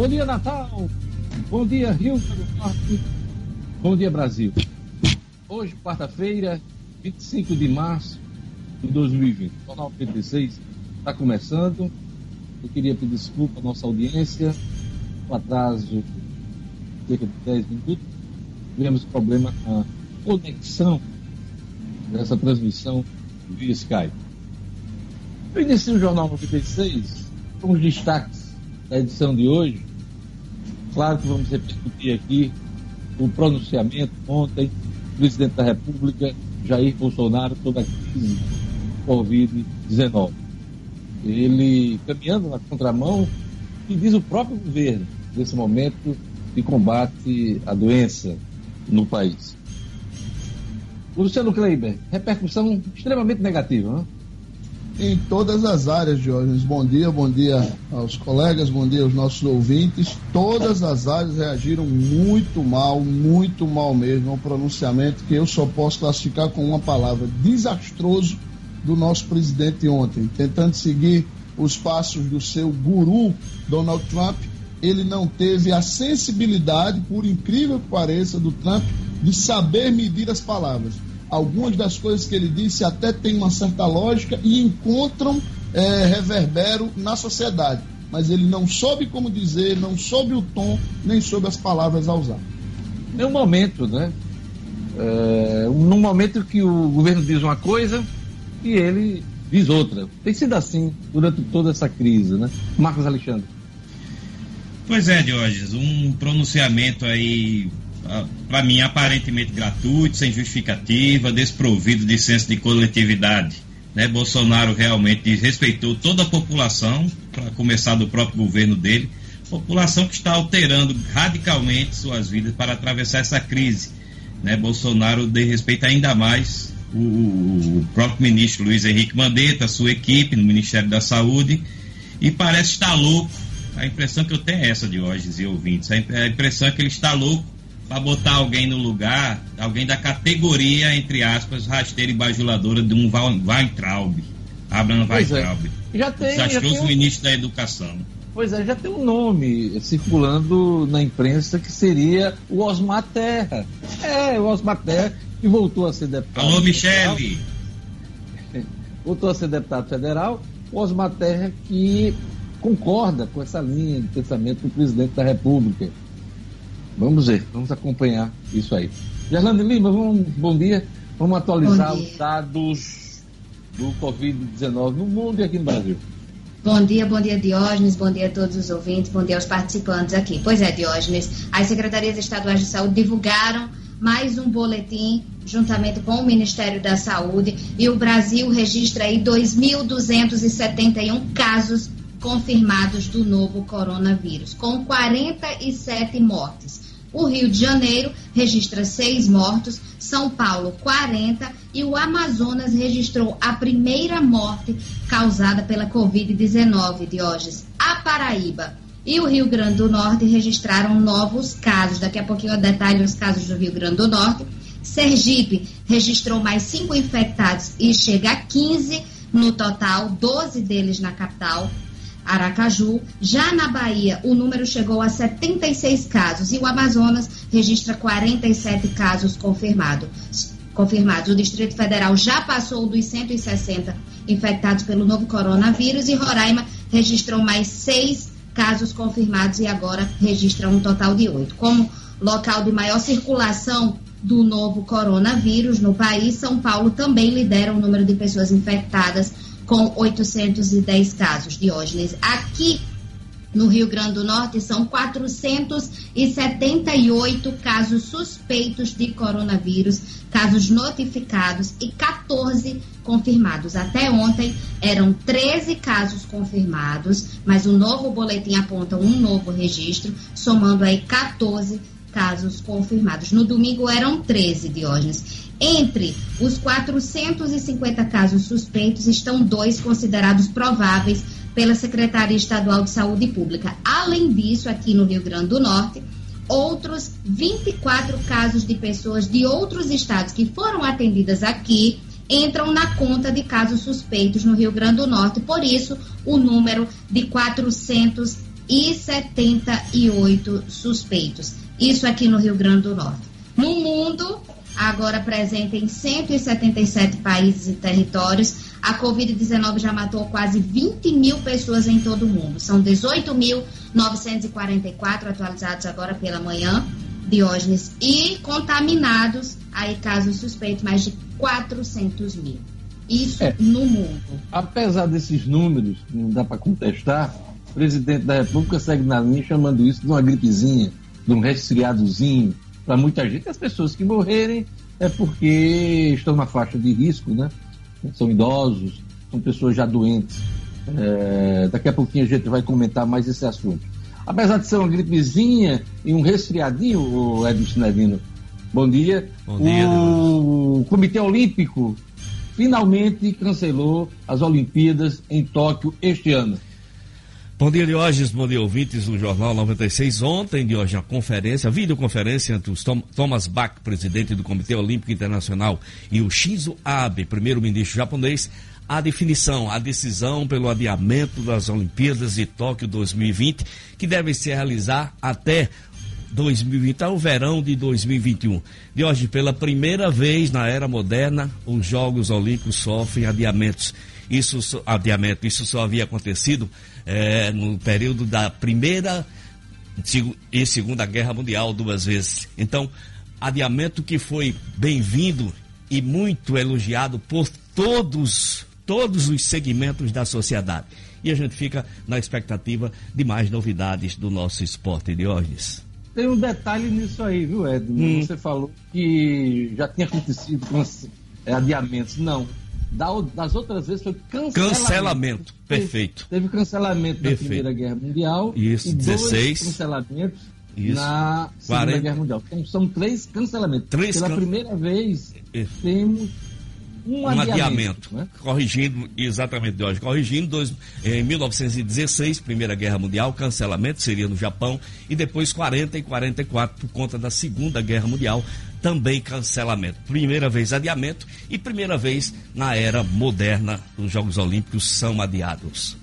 Bom dia, Natal. Bom dia, Rio do Norte. Bom dia, Brasil. Hoje, quarta-feira, 25 de março de 2020. O Jornal 86 está começando. Eu queria pedir desculpa à nossa audiência. O atraso de cerca de 10 minutos. Tivemos problema na conexão dessa transmissão via Skype. Eu iniciei o Jornal 96 com os destaques da edição de hoje. Claro que vamos repercutir aqui o pronunciamento ontem do presidente da República, Jair Bolsonaro, sobre a crise Covid-19. Ele caminhando na contramão e diz o próprio governo nesse momento de combate à doença no país. Luciano Kleiber, repercussão extremamente negativa, não? Em todas as áreas, Diógenes. Bom dia, bom dia aos colegas, bom dia aos nossos ouvintes. Todas as áreas reagiram muito mal, muito mal mesmo ao pronunciamento que eu só posso classificar com uma palavra: desastroso do nosso presidente ontem, tentando seguir os passos do seu guru Donald Trump. Ele não teve a sensibilidade, por incrível que pareça, do Trump de saber medir as palavras algumas das coisas que ele disse até têm uma certa lógica e encontram é, reverbero na sociedade. Mas ele não soube como dizer, não soube o tom, nem soube as palavras a usar. É um momento, né? É, num momento que o governo diz uma coisa e ele diz outra. Tem sido assim durante toda essa crise, né? Marcos Alexandre. Pois é, Diógenes, um pronunciamento aí para mim, aparentemente gratuito, sem justificativa, desprovido de senso de coletividade. Né? Bolsonaro realmente desrespeitou toda a população, para começar do próprio governo dele, população que está alterando radicalmente suas vidas para atravessar essa crise. Né? Bolsonaro desrespeita ainda mais o, o, próprio ministro Luiz Henrique Mandetta, sua equipe no Ministério da Saúde, e parece estar louco. A impressão que eu tenho é essa de hoje, e ouvintes. A impressão é que ele está louco para botar alguém no lugar, alguém da categoria, entre aspas, rasteira e bajuladora de um Weintraub. Abraham é. Weintraub. É. Já tem. Desastroso já tem ministro da Educação. Pois é, já tem um nome circulando na imprensa que seria o Osmar Terra. É, o Osmar Terra, que voltou a ser deputado. Alô, Michele! Voltou a ser deputado federal. O Osmar Terra que concorda com essa linha de pensamento do presidente da República Vamos ver, vamos acompanhar isso aí. Gerlane Lima, vamos, bom dia. Vamos atualizar dia. os dados do Covid-19 no mundo e aqui no Brasil. Bom dia, bom dia Diógenes, bom dia a todos os ouvintes, bom dia aos participantes aqui. Pois é, Diógenes, as secretarias estaduais de saúde divulgaram mais um boletim juntamente com o Ministério da Saúde e o Brasil registra aí 2.271 casos confirmados do novo coronavírus, com 47 mortes. O Rio de Janeiro registra seis mortos, São Paulo 40 e o Amazonas registrou a primeira morte causada pela Covid-19, Diógenes. A Paraíba e o Rio Grande do Norte registraram novos casos. Daqui a pouquinho eu detalho os casos do Rio Grande do Norte. Sergipe registrou mais cinco infectados e chega a 15 no total, 12 deles na capital. Aracaju. Já na Bahia, o número chegou a 76 casos e o Amazonas registra 47 casos confirmados. Confirmados. O Distrito Federal já passou dos 160 infectados pelo novo coronavírus e Roraima registrou mais seis casos confirmados e agora registra um total de oito. Como local de maior circulação do novo coronavírus no país, São Paulo também lidera o número de pessoas infectadas com 810 casos, Diógenes. Aqui no Rio Grande do Norte são 478 casos suspeitos de coronavírus, casos notificados e 14 confirmados. Até ontem eram 13 casos confirmados, mas o novo boletim aponta um novo registro, somando aí 14 casos confirmados. No domingo eram 13, Diógenes. Entre os 450 casos suspeitos estão dois considerados prováveis pela Secretaria Estadual de Saúde Pública. Além disso, aqui no Rio Grande do Norte, outros 24 casos de pessoas de outros estados que foram atendidas aqui entram na conta de casos suspeitos no Rio Grande do Norte. Por isso, o número de 400 e 78 suspeitos. Isso aqui no Rio Grande do Norte. No mundo, agora presente em 177 países e territórios, a Covid-19 já matou quase 20 mil pessoas em todo o mundo. São 18.944 atualizados agora pela manhã, Diógenes, e contaminados, aí casos suspeitos, mais de 400 mil. Isso é, no mundo. Apesar desses números, não dá para contestar, o presidente da República segue na linha chamando isso de uma gripezinha, de um resfriadozinho. Para muita gente, as pessoas que morrerem é porque estão na faixa de risco, né? São idosos, são pessoas já doentes. É, daqui a pouquinho a gente vai comentar mais esse assunto. Apesar de ser uma gripezinha e um resfriadinho, o Edson Nevino, bom dia. Bom dia o Deus. Comitê Olímpico finalmente cancelou as Olimpíadas em Tóquio este ano. Bom dia, Diógenes. Bom dia, ouvintes do Jornal 96. Ontem, Diógenes, a conferência, videoconferência entre o Thomas Bach, presidente do Comitê Olímpico Internacional, e o Shinzo Abe, primeiro-ministro japonês, a definição, a decisão pelo adiamento das Olimpíadas de Tóquio 2020, que devem se realizar até 2020 ao verão de 2021. De hoje, pela primeira vez na era moderna, os Jogos Olímpicos sofrem adiamentos. Isso, adiamento, isso só havia acontecido é, no período da Primeira e Segunda Guerra Mundial, duas vezes. Então, adiamento que foi bem-vindo e muito elogiado por todos, todos os segmentos da sociedade. E a gente fica na expectativa de mais novidades do nosso esporte de hoje. Tem um detalhe nisso aí, viu, Ed? Hum. Você falou que já tinha acontecido é, adiamentos. Não. Das outras vezes foi cancelamento. Cancelamento, perfeito. Teve, teve cancelamento Perfeito. da Primeira Guerra Mundial. Isso, e 16. Dois cancelamentos Isso. na Segunda 40. Guerra Mundial. Então são três cancelamentos. Três Pela can... primeira vez, temos um, um adiamento. adiamento né? Corrigindo, exatamente, hoje, corrigindo, dois, em 1916, Primeira Guerra Mundial, cancelamento seria no Japão, e depois 40 e 44 por conta da Segunda Guerra Mundial, também cancelamento. Primeira vez adiamento e primeira vez na era moderna os Jogos Olímpicos são adiados.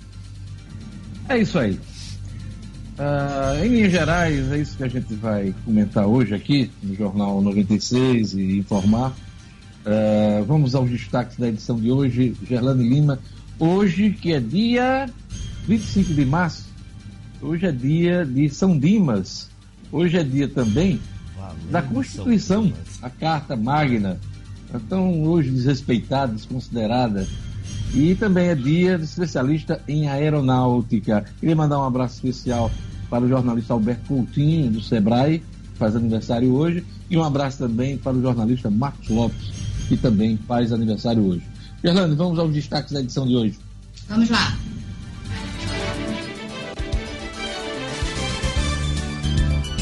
É isso aí. Uh, em linhas gerais, é isso que a gente vai comentar hoje aqui no Jornal 96 e informar. Uh, vamos aos destaques da edição de hoje, Gerlane Lima. Hoje, que é dia 25 de março, hoje é dia de São Dimas. Hoje é dia também da Constituição, a Carta Magna. Então, hoje desrespeitada, desconsiderada. E também é dia de especialista em aeronáutica. Queria mandar um abraço especial para o jornalista Alberto Coutinho, do Sebrae, que faz aniversário hoje. E um abraço também para o jornalista Marcos Lopes, que também faz aniversário hoje. Fernando, vamos aos destaques da edição de hoje. Vamos lá.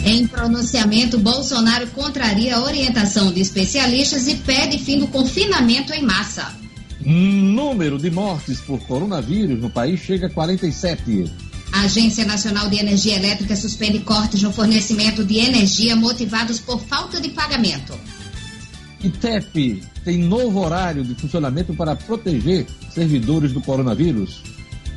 Em pronunciamento, Bolsonaro contraria a orientação de especialistas e pede fim do confinamento em massa. Número de mortes por coronavírus no país chega a 47. A Agência Nacional de Energia Elétrica suspende cortes no fornecimento de energia motivados por falta de pagamento. ITEP tem novo horário de funcionamento para proteger servidores do coronavírus.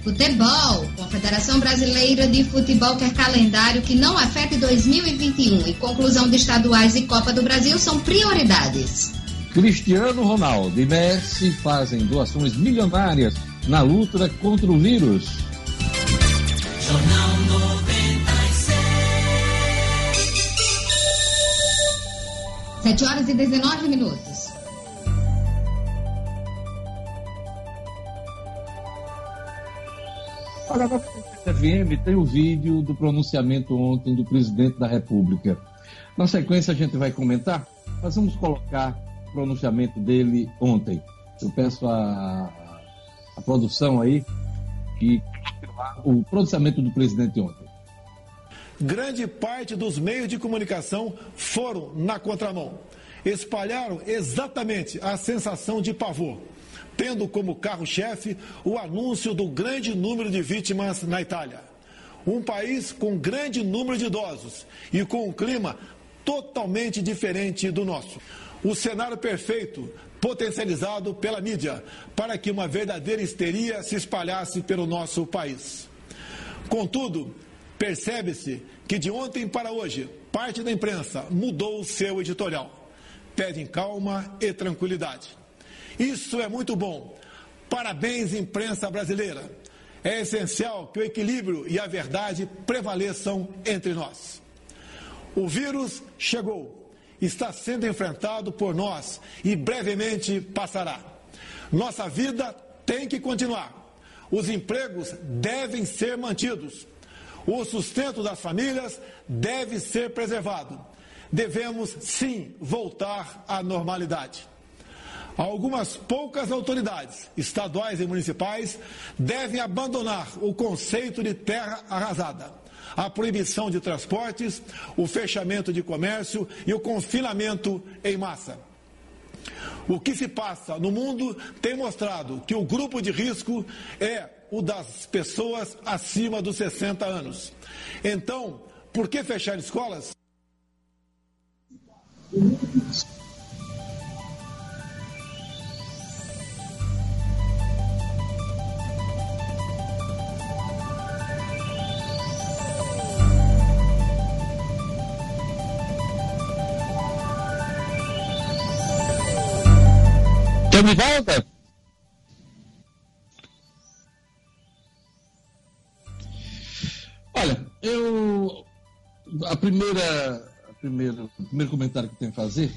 Futebol. Confederação Brasileira de Futebol quer calendário que não afete 2021 e conclusão de estaduais e Copa do Brasil são prioridades. Cristiano Ronaldo e Messi fazem doações milionárias na luta contra o vírus. Jornal 96. 7 horas e 19 minutos. Na FM tem o vídeo do pronunciamento ontem do presidente da República. Na sequência, a gente vai comentar, mas vamos colocar o pronunciamento dele ontem. Eu peço a, a produção aí que o pronunciamento do presidente ontem. Grande parte dos meios de comunicação foram na contramão espalharam exatamente a sensação de pavor, tendo como carro-chefe o anúncio do grande número de vítimas na Itália. Um país com grande número de idosos e com um clima totalmente diferente do nosso. O cenário perfeito potencializado pela mídia para que uma verdadeira histeria se espalhasse pelo nosso país. Contudo, Percebe-se que de ontem para hoje, parte da imprensa mudou o seu editorial. Pedem calma e tranquilidade. Isso é muito bom. Parabéns, imprensa brasileira. É essencial que o equilíbrio e a verdade prevaleçam entre nós. O vírus chegou, está sendo enfrentado por nós e brevemente passará. Nossa vida tem que continuar. Os empregos devem ser mantidos. O sustento das famílias deve ser preservado. Devemos, sim, voltar à normalidade. Algumas poucas autoridades, estaduais e municipais, devem abandonar o conceito de terra arrasada, a proibição de transportes, o fechamento de comércio e o confinamento em massa. O que se passa no mundo tem mostrado que o grupo de risco é o das pessoas acima dos 60 anos. Então, por que fechar escolas? Estamos de volta? Olha, eu. A primeira. A primeira o primeiro comentário que tenho a fazer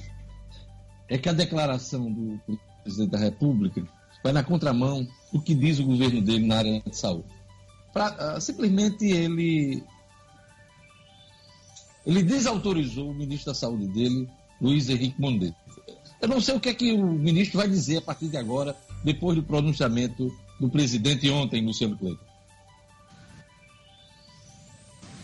é que a declaração do presidente da República vai na contramão do que diz o governo dele na área de saúde. Pra, uh, simplesmente ele. Ele desautorizou o ministro da Saúde dele, Luiz Henrique Mondetta. Eu não sei o que é que o ministro vai dizer a partir de agora, depois do pronunciamento do presidente ontem, Luciano Cleiton.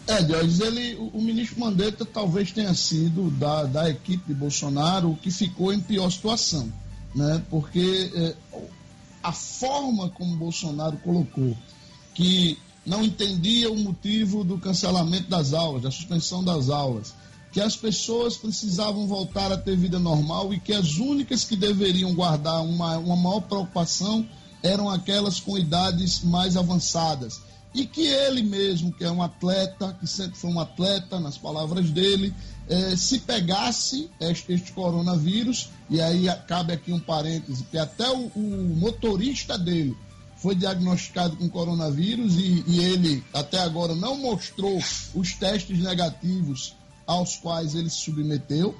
É, Diógenes, ele, o, ministro Mandetta talvez tenha sido da, da equipe de Bolsonaro o que ficou em pior situação, né? Porque é, a forma como Bolsonaro colocou que não entendia o motivo do cancelamento das aulas, da suspensão das aulas, que as pessoas precisavam voltar a ter vida normal e que as únicas que deveriam guardar uma, uma maior preocupação eram aquelas com idades mais avançadas. E que ele mesmo, que é um atleta, que sempre foi um atleta, nas palavras dele, eh, se pegasse este, este, coronavírus, e aí cabe aqui um parêntese, que até o, o motorista dele foi diagnosticado com coronavírus e, e ele até agora não mostrou os testes negativos aos quais ele se submeteu.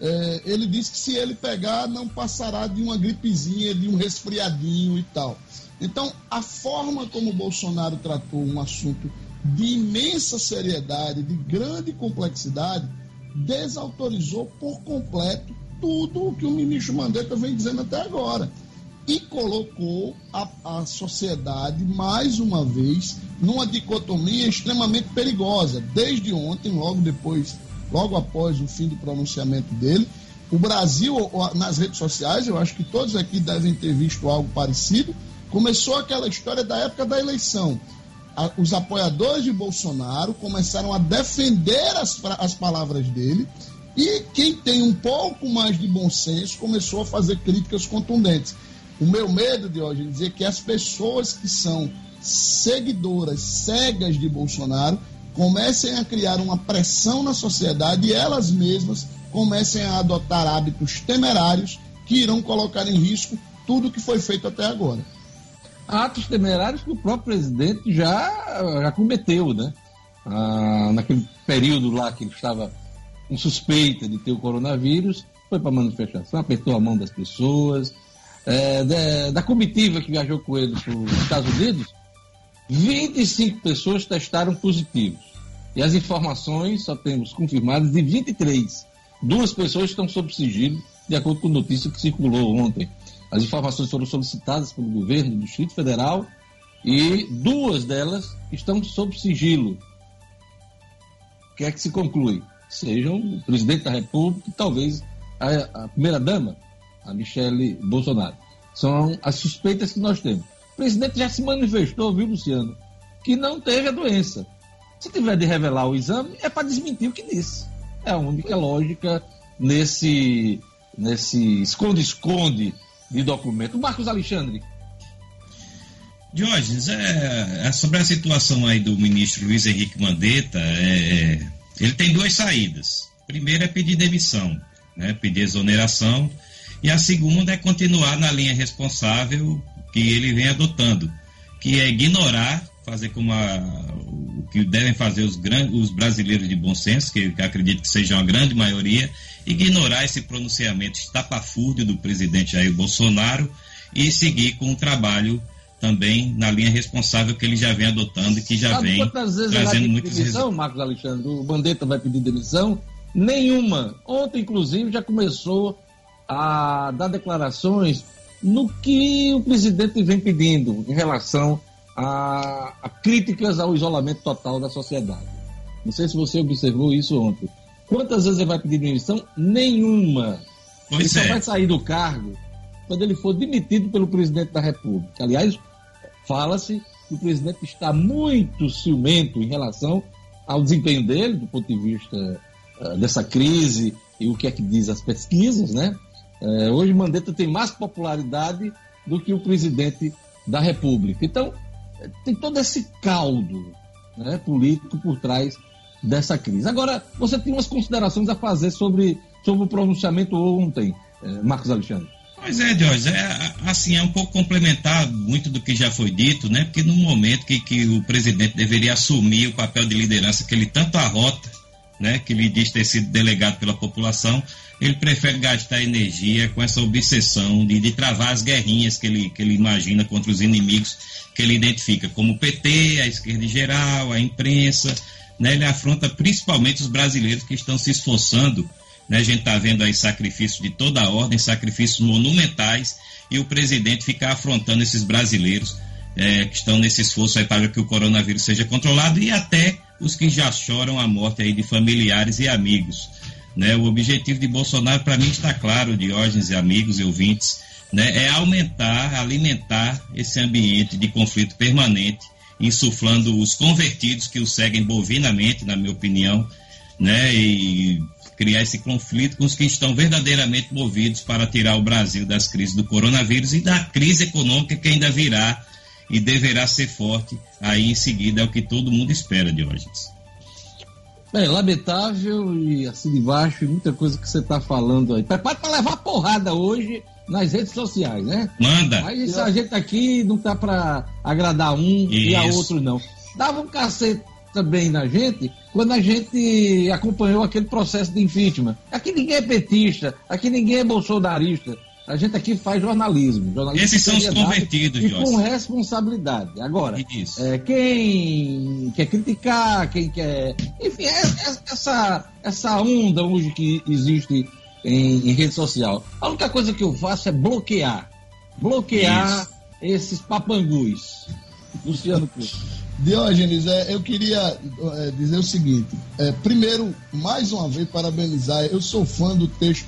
É, ele disse que se ele pegar, não passará de uma gripezinha, de um resfriadinho e tal. Então, a forma como Bolsonaro tratou um assunto de imensa seriedade, de grande complexidade, desautorizou por completo tudo o que o ministro Mandetta vem dizendo até agora. E colocou a, a sociedade, mais uma vez, numa dicotomia extremamente perigosa. Desde ontem, logo depois logo após o fim do pronunciamento dele. O Brasil, nas redes sociais, eu acho que todos aqui devem ter visto algo parecido. Começou aquela história da época da eleição. Os apoiadores de Bolsonaro começaram a defender as, as palavras dele e quem tem um pouco mais de bom senso começou a fazer críticas contundentes. O meu medo de hoje é dizer que as pessoas que são seguidoras cegas de Bolsonaro comecem a criar uma pressão na sociedade e elas mesmas comecem a adotar hábitos temerários que irão colocar em risco tudo que foi feito até agora. Atos temerários que o próprio presidente já, já cometeu, né? Ah, naquele período lá que ele estava com suspeita de ter o coronavírus, foi para a manifestação, apertou a mão das pessoas. É, da, da comitiva que viajou com ele para os Estados Unidos, 25 pessoas testaram positivos. E as informações só temos confirmadas de 23. Duas pessoas estão sob sigilo, de acordo com notícia que circulou ontem. As informações foram solicitadas pelo governo do Distrito Federal e duas delas estão sob sigilo. O que é que se conclui? Sejam o presidente da República e talvez a, a primeira-dama, a Michele Bolsonaro. São as suspeitas que nós temos. Presidente já se manifestou, viu, Luciano, que não teve a doença. Se tiver de revelar o exame, é para desmentir o que disse. É a única lógica nesse nesse esconde-esconde de documento. Marcos Alexandre. Diógenes, é, é, sobre a situação aí do ministro Luiz Henrique Mandetta, é, ele tem duas saídas. Primeiro é pedir demissão, né, pedir exoneração, e a segunda é continuar na linha responsável que ele vem adotando, que é ignorar, fazer como a, o que devem fazer os, os brasileiros de bom senso, que, que acredito que sejam a grande maioria, ignorar esse pronunciamento estapafúrdio do presidente Jair Bolsonaro e seguir com o trabalho também na linha responsável que ele já vem adotando e que já Sabe vem trazendo muitas demissão, Marcos Alexandre? O Bandeta vai pedir demissão? Nenhuma. Ontem, inclusive, já começou a dar declarações no que o presidente vem pedindo em relação a, a críticas ao isolamento total da sociedade. Não sei se você observou isso ontem. Quantas vezes ele vai pedir demissão? Nenhuma. Pois ele é. só vai sair do cargo quando ele for demitido pelo presidente da República. Aliás, fala-se que o presidente está muito ciumento em relação ao desempenho dele, do ponto de vista uh, dessa crise e o que é que diz as pesquisas, né? Uh, hoje Mandetta tem mais popularidade do que o presidente da República. Então, tem todo esse caldo né, político por trás dessa crise. Agora, você tem umas considerações a fazer sobre, sobre o pronunciamento ontem, uh, Marcos Alexandre. Pois é, Jorge, é, assim, é um pouco complementar muito do que já foi dito, né? Porque no momento que, que o presidente deveria assumir o papel de liderança que ele tanto arrota, né? Que ele diz ter sido delegado pela população, ele prefere gastar energia com essa obsessão de, de travar as guerrinhas que ele, que ele imagina contra os inimigos que ele identifica, como o PT, a esquerda em geral, a imprensa, né? Ele afronta principalmente os brasileiros que estão se esforçando né? A gente está vendo aí sacrifícios de toda a ordem, sacrifícios monumentais, e o presidente ficar afrontando esses brasileiros é, que estão nesse esforço aí para que o coronavírus seja controlado e até os que já choram a morte aí de familiares e amigos. Né? O objetivo de Bolsonaro, para mim, está claro, Diógenes e amigos e ouvintes, né? é aumentar, alimentar esse ambiente de conflito permanente, insuflando os convertidos que o seguem bovinamente, na minha opinião, né? e criar esse conflito com os que estão verdadeiramente movidos para tirar o Brasil das crises do coronavírus e da crise econômica que ainda virá e deverá ser forte aí em seguida, é o que todo mundo espera hoje. É lamentável e assim de baixo, muita coisa que você está falando aí. Prepare para levar porrada hoje nas redes sociais, né? Manda. Mas a gente aqui não tá para agradar um Isso. e a outro, não. Dava um cacete também na gente quando a gente acompanhou aquele processo de impeachment. Aqui ninguém é petista, aqui ninguém é bolsonarista. A gente aqui faz jornalismo. jornalismo Esses são os convertidos, E com responsabilidade. Agora, é, quem quer criticar, quem quer. Enfim, é, é, essa, essa onda hoje que existe em, em, rede social. A única coisa que eu faço é bloquear. Bloquear Isso. esses papangus. Luciano Cruz. Diógenes, é, eu queria é, dizer o seguinte: é, primeiro, mais uma vez, parabenizar. Eu sou fã do texto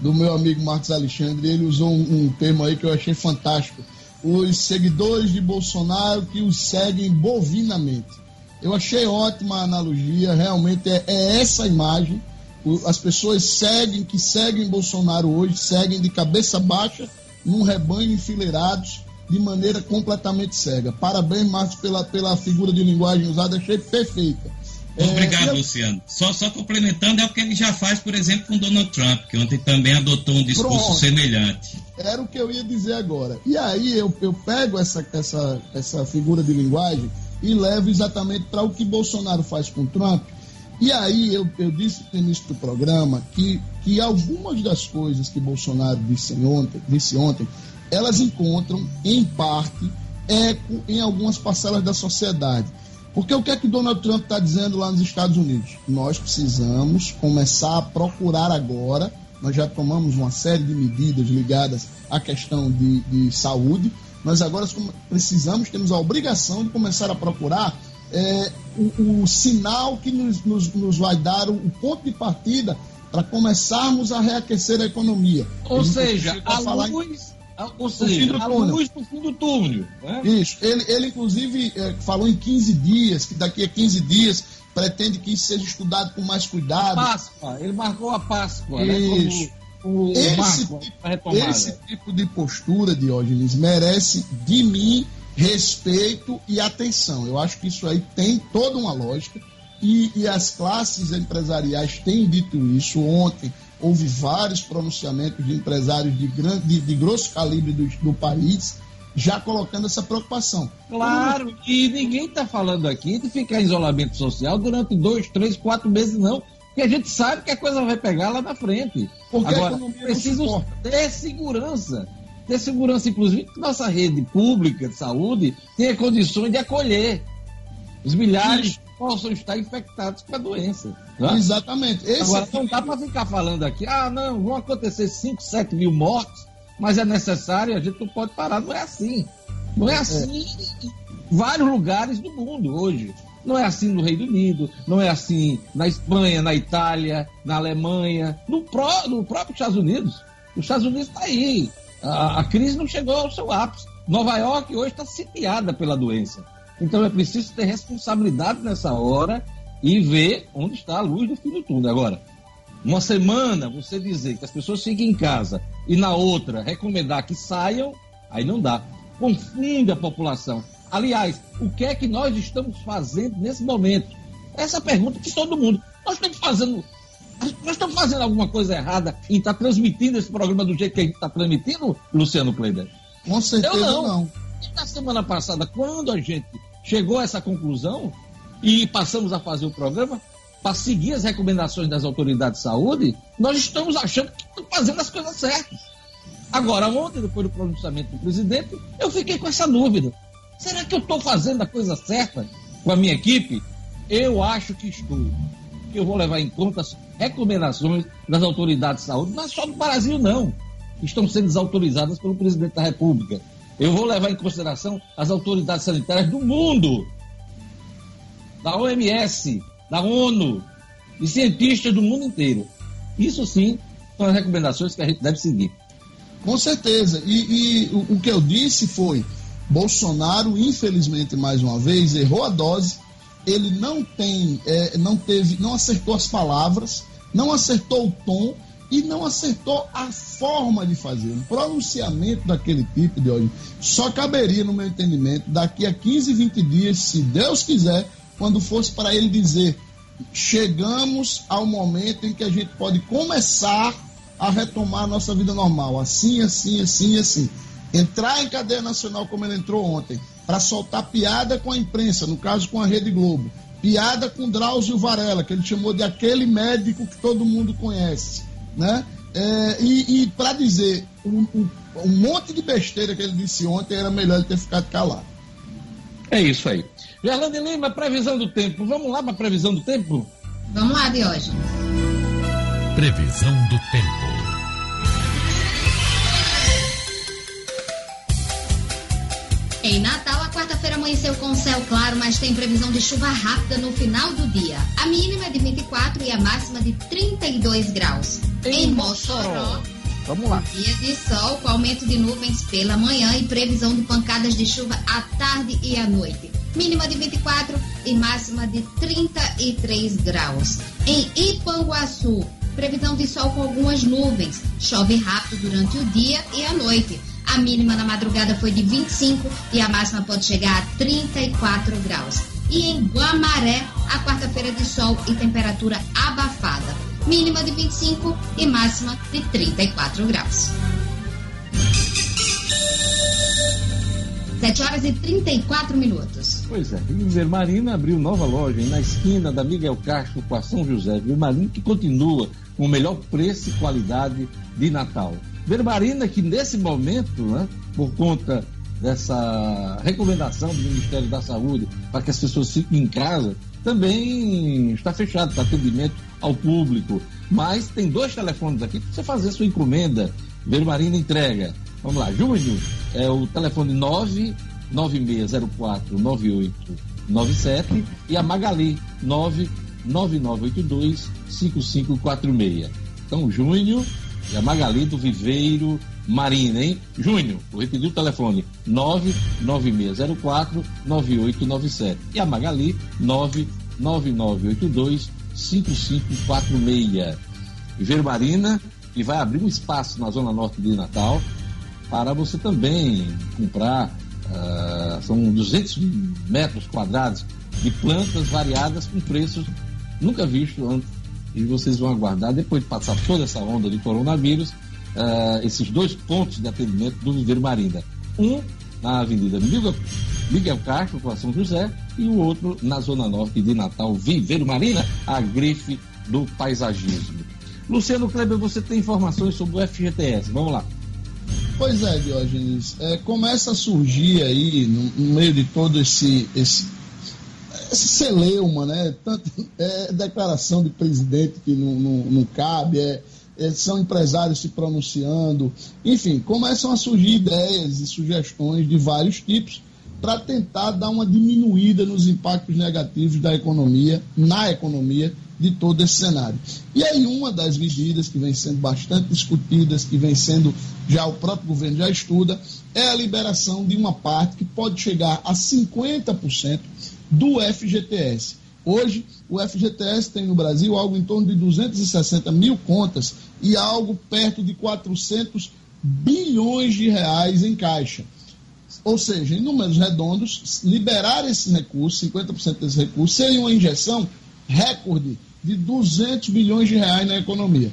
do meu amigo Marcos Alexandre. Ele usou um, um termo aí que eu achei fantástico. Os seguidores de Bolsonaro que os seguem bovinamente. Eu achei ótima a analogia, realmente é, é essa imagem. O, as pessoas seguem, que seguem Bolsonaro hoje, seguem de cabeça baixa, num rebanho enfileirados de maneira completamente cega. Parabéns, Márcio, pela, pela figura de linguagem usada, achei perfeita. Obrigado, é, Luciano. Só, só complementando, é o que ele já faz, por exemplo, com Donald Trump, que ontem também adotou um discurso Pronto. semelhante. Era o que eu ia dizer agora. E aí eu, eu pego essa, essa, essa figura de linguagem e levo exatamente para o que Bolsonaro faz com Trump. E aí eu, eu disse no início do programa que, que algumas das coisas que Bolsonaro disse ontem, disse ontem elas encontram, em parte, eco em algumas parcelas da sociedade. Porque o que é que Donald Trump está dizendo lá nos Estados Unidos? Nós precisamos começar a procurar agora, nós já tomamos uma série de medidas ligadas à questão de, de saúde, nós agora precisamos, temos a obrigação de começar a procurar é, o, o, sinal que nos, nos, nos vai dar o, o ponto de partida para começarmos a reaquecer a economia. Ou seja, a luz, ou seja, a luz no fim do túnel. Né? Isso. Ele, ele inclusive, é, falou em 15 dias, que daqui a 15 dias pretende que isso seja estudado com mais cuidado. A Páscoa. Ele marcou a Páscoa, isso. né? Como, esse, tipo, esse tipo de postura, Diógenes, merece de mim respeito e atenção. Eu acho que isso aí tem toda uma lógica e, e as classes empresariais têm dito isso. Ontem houve vários pronunciamentos de empresários de, grande, de, de grosso calibre do, do país já colocando essa preocupação. Claro, e ninguém está falando aqui de ficar em isolamento social durante dois, três, quatro meses, não. Porque a gente sabe que a coisa vai pegar lá na frente. Porque Agora, preciso ter segurança. Ter segurança, inclusive, que nossa rede pública de saúde tenha condições de acolher os milhares possam estar infectados com a doença. Né? Exatamente. Esse Agora, não dá para ficar falando aqui, ah, não, vão acontecer 5, 7 mil mortes mas é necessário, a gente não pode parar, não é assim. Não é, é. assim é. em vários lugares do mundo hoje. Não é assim no Reino Unido, não é assim na Espanha, na Itália, na Alemanha, no, pró, no próprio Estados Unidos. Os Estados Unidos está aí. A, a, crise não chegou ao seu ápice. Nova York hoje está sitiada pela doença. Então é preciso ter responsabilidade nessa hora e ver onde está a luz do fim do túnel. Agora, uma semana você dizer que as pessoas fiquem em casa e na outra recomendar que saiam, aí não dá. Confunde a população. Aliás, o que é que nós estamos fazendo nesse momento? Essa é pergunta que todo mundo. Nós estamos fazendo. Nós estamos fazendo alguma coisa errada em estar tá transmitindo esse programa do jeito que a gente está transmitindo, Luciano Kleiber? Com certeza Eu não. não. Na semana passada, quando a gente chegou a essa conclusão e passamos a fazer o programa, para seguir as recomendações das autoridades de saúde, nós estamos achando que estamos fazendo as coisas certas. Agora, ontem, depois do pronunciamento do presidente, eu fiquei com essa dúvida. Será que eu estou fazendo a coisa certa com a minha equipe? Eu acho que estou. Eu vou levar em conta as recomendações das autoridades de saúde, não é só do Brasil, não. Estão sendo desautorizadas pelo presidente da República. Eu vou levar em consideração as autoridades sanitárias do mundo, da OMS, da ONU, de cientistas do mundo inteiro. Isso sim são as recomendações que a gente deve seguir. Com certeza. E, e o, o, que eu disse foi: Bolsonaro, infelizmente, mais uma vez, errou a dose. Ele não tem, é, não teve, não acertou as palavras, não acertou o tom e não acertou a forma de fazer. Um pronunciamento daquele tipo de hoje só caberia, no meu entendimento, daqui a 15, 20 dias, se Deus quiser, quando fosse para ele dizer: chegamos ao momento em que a gente pode começar a retomar a nossa vida normal, assim, assim, assim, assim. Entrar em cadeia nacional como ele entrou ontem, para soltar piada com a imprensa, no caso com a Rede Globo, piada com Drauzio Varela, que ele chamou de aquele médico que todo mundo conhece, né? É, e, e para dizer um, um, um monte de besteira que ele disse ontem, era melhor ele ter ficado calado. É isso aí. Gerlande Lima, previsão do tempo. Vamos lá para a previsão do tempo? Vamos lá, de hoje. Previsão do tempo. Em Natal, quarta-feira amanheceu com céu claro, mas tem previsão de chuva rápida no final do dia. A mínima é de 24 e a máxima de 32 graus. Em, em Mossoró, Vamos lá. Dia de sol com aumento de nuvens pela manhã e previsão de pancadas de chuva à tarde e à noite. Mínima de 24 e máxima de 33 graus. Em Ipanguaçu, previsão de sol com algumas nuvens. Chove rápido durante o dia e a noite. A mínima na madrugada foi de 25 e a máxima pode chegar a 34 graus. E em Guamaré, a quarta-feira de sol e temperatura abafada mínima de 25 e máxima de 34 graus. 7 horas e 34 minutos. Pois é, e Vermarina abriu nova loja na esquina da Miguel Castro com a São José. Vermarina que continua com o melhor preço e qualidade de Natal. Vermarina que nesse momento, né, por conta dessa recomendação do Ministério da Saúde para que as pessoas fiquem em casa, também está fechado para atendimento ao público. Mas tem dois telefones aqui para você fazer sua encomenda. Vermarina entrega. Vamos lá, Júnior, é o telefone 996049897 e a Magali 999825546. Então, Júnior e a Magali do Viveiro Marina, hein? Júnior, vou repetir o telefone: 99604-9897. E a Magali, 99982-5546. Viveiro Marina, que vai abrir um espaço na Zona Norte de Natal para você também comprar Uh, são 200 metros quadrados de plantas variadas com preços nunca vistos antes. E vocês vão aguardar, depois de passar toda essa onda de coronavírus, uh, esses dois pontos de atendimento do Viveiro Marinda. Um na Avenida Miguel, Miguel Castro, com a São José, e o outro na Zona Norte de Natal, Viveiro Marina, a grife do paisagismo. Luciano Kleber, você tem informações sobre o FGTS. Vamos lá. Pois é, Diógenes. É, começa a surgir aí, no, no meio de todo esse, esse, esse celeuma, né? Tanto, é declaração de presidente que não, não, não cabe, é, é, são empresários se pronunciando. Enfim, começam a surgir ideias e sugestões de vários tipos para tentar dar uma diminuída nos impactos negativos da economia, na economia, de todo esse cenário. E aí, uma das medidas que vem sendo bastante discutidas, que vem sendo, já o próprio governo já estuda, é a liberação de uma parte que pode chegar a 50% do FGTS. Hoje, o FGTS tem no Brasil algo em torno de 260 mil contas e algo perto de 400 bilhões de reais em caixa. Ou seja, em números redondos, liberar esses recursos, 50% desses recursos, seria uma injeção recorde de 200 bilhões de reais na economia.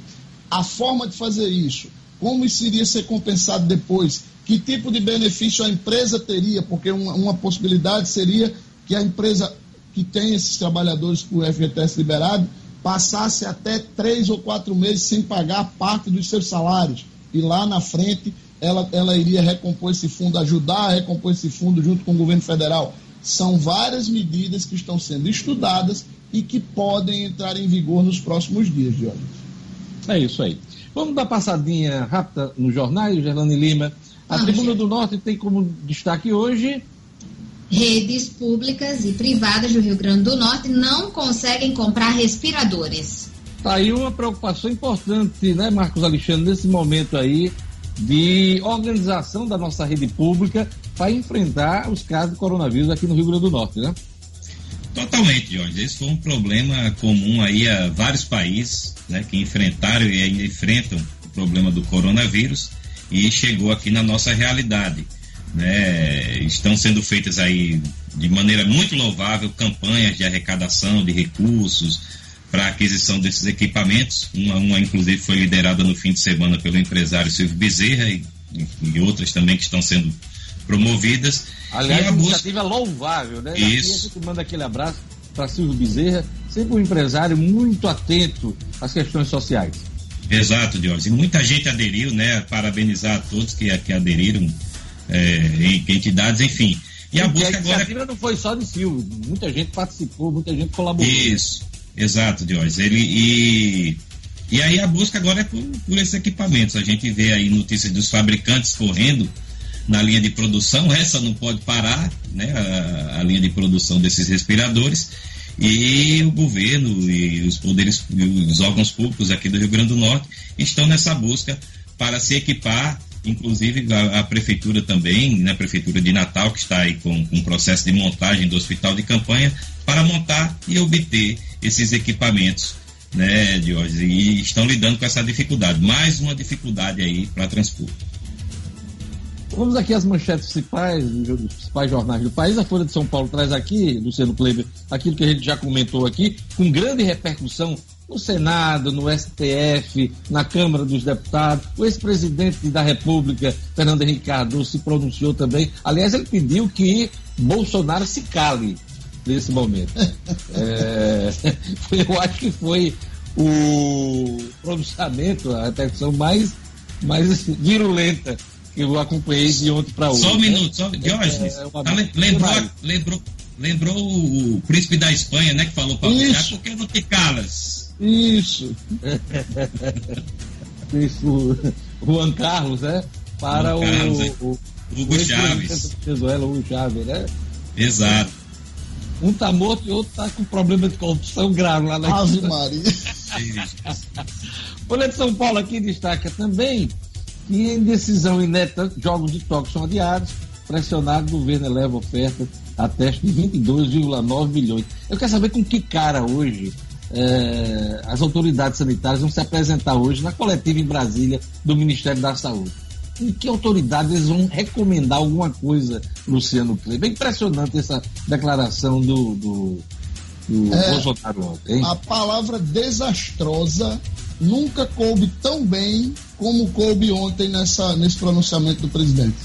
A forma de fazer isso, como isso iria ser compensado depois, que tipo de benefício a empresa teria, porque uma, uma possibilidade seria que a empresa que tem esses trabalhadores com o FGTS liberado passasse até três ou quatro meses sem pagar parte dos seus salários. E lá na frente ela, ela iria recompor esse fundo, ajudar a recompor esse fundo junto com o governo federal. São várias medidas que estão sendo estudadas e que podem entrar em vigor nos próximos dias, Jorge. É isso aí. Vamos dar passadinha rápida nos jornais, Gerlane Lima. A ah, Tribuna do Norte tem como destaque hoje. Redes públicas e privadas do Rio Grande do Norte não conseguem comprar respiradores. Está aí uma preocupação importante, né, Marcos Alexandre, nesse momento aí de organização da nossa rede pública para enfrentar os casos de coronavírus aqui no Rio Grande do Norte, né? Totalmente, Jorge. Esse foi um problema comum aí a vários países né, que enfrentaram e ainda enfrentam o problema do coronavírus e chegou aqui na nossa realidade. Né? Estão sendo feitas aí de maneira muito louvável campanhas de arrecadação de recursos para aquisição desses equipamentos. Uma, uma, inclusive, foi liderada no fim de semana pelo empresário Silvio Bezerra e, e outras também que estão sendo promovidas. Aliás, a iniciativa busca... louvável, né? Isso. Aqui a manda aquele abraço para Silvio Bezerra, sempre um empresário muito atento às questões sociais. Exato, Diógenes. E muita gente aderiu, né? Parabenizar a todos que, que aderiram, é, em entidades, enfim. E a busca a iniciativa agora... não foi só de Silvio, muita gente participou, muita gente colaborou. Isso, exato, Diógenes. Ele, e, e aí a busca agora é por, por esses equipamentos. A gente vê aí notícias dos fabricantes correndo na linha de produção, essa não pode parar, né, a, a, linha de produção desses respiradores, e o governo e os poderes, os órgãos públicos aqui do Rio Grande do Norte estão nessa busca para se equipar, inclusive a, a prefeitura também, né, a prefeitura de Natal, que está aí com, com um processo de montagem do hospital de campanha, para montar e obter esses equipamentos né, Diógenes, e estão lidando com essa dificuldade, mais uma dificuldade aí para transporte. Vamos aqui às manchetes principais, dos principais jornais do país. A Folha de São Paulo traz aqui, Luciano Kleber, aquilo que a gente já comentou aqui, com grande repercussão no Senado, no STF, na Câmara dos Deputados. O ex-presidente da República, Fernando Henrique Cardoso, se pronunciou também. Aliás, ele pediu que Bolsonaro se cale nesse momento. é, eu acho que foi o pronunciamento, a repercussão mais, mais virulenta que eu acompanhei de ontem para hoje. Só um minuto, só, Diógenes, é, é tá, lembrou, lembrou, lembrou o príncipe da Espanha, né, que falou para você, por que não te calas? Isso. Isso, Juan Carlos, né, para Juan Carlos, o, é. o, Hugo Chaves. Venezuela, Hugo Chaves, né? Exato. Um tá morto e outro tá com problema de corrupção grave lá na Ave Maria. Folha de São Paulo aqui destaca também e em decisão inédita, jogos de toque são adiados. Pressionado, o governo eleva oferta a teste de 22,9 milhões. Eu quero saber com que cara hoje é, as autoridades sanitárias vão se apresentar hoje na coletiva em Brasília do Ministério da Saúde. Com que autoridade eles vão recomendar alguma coisa, Luciano Kleber? É impressionante essa declaração do, do, do é, Bolsonaro ontem. A palavra desastrosa nunca coube tão bem como coube ontem nessa, nesse pronunciamento do presidente.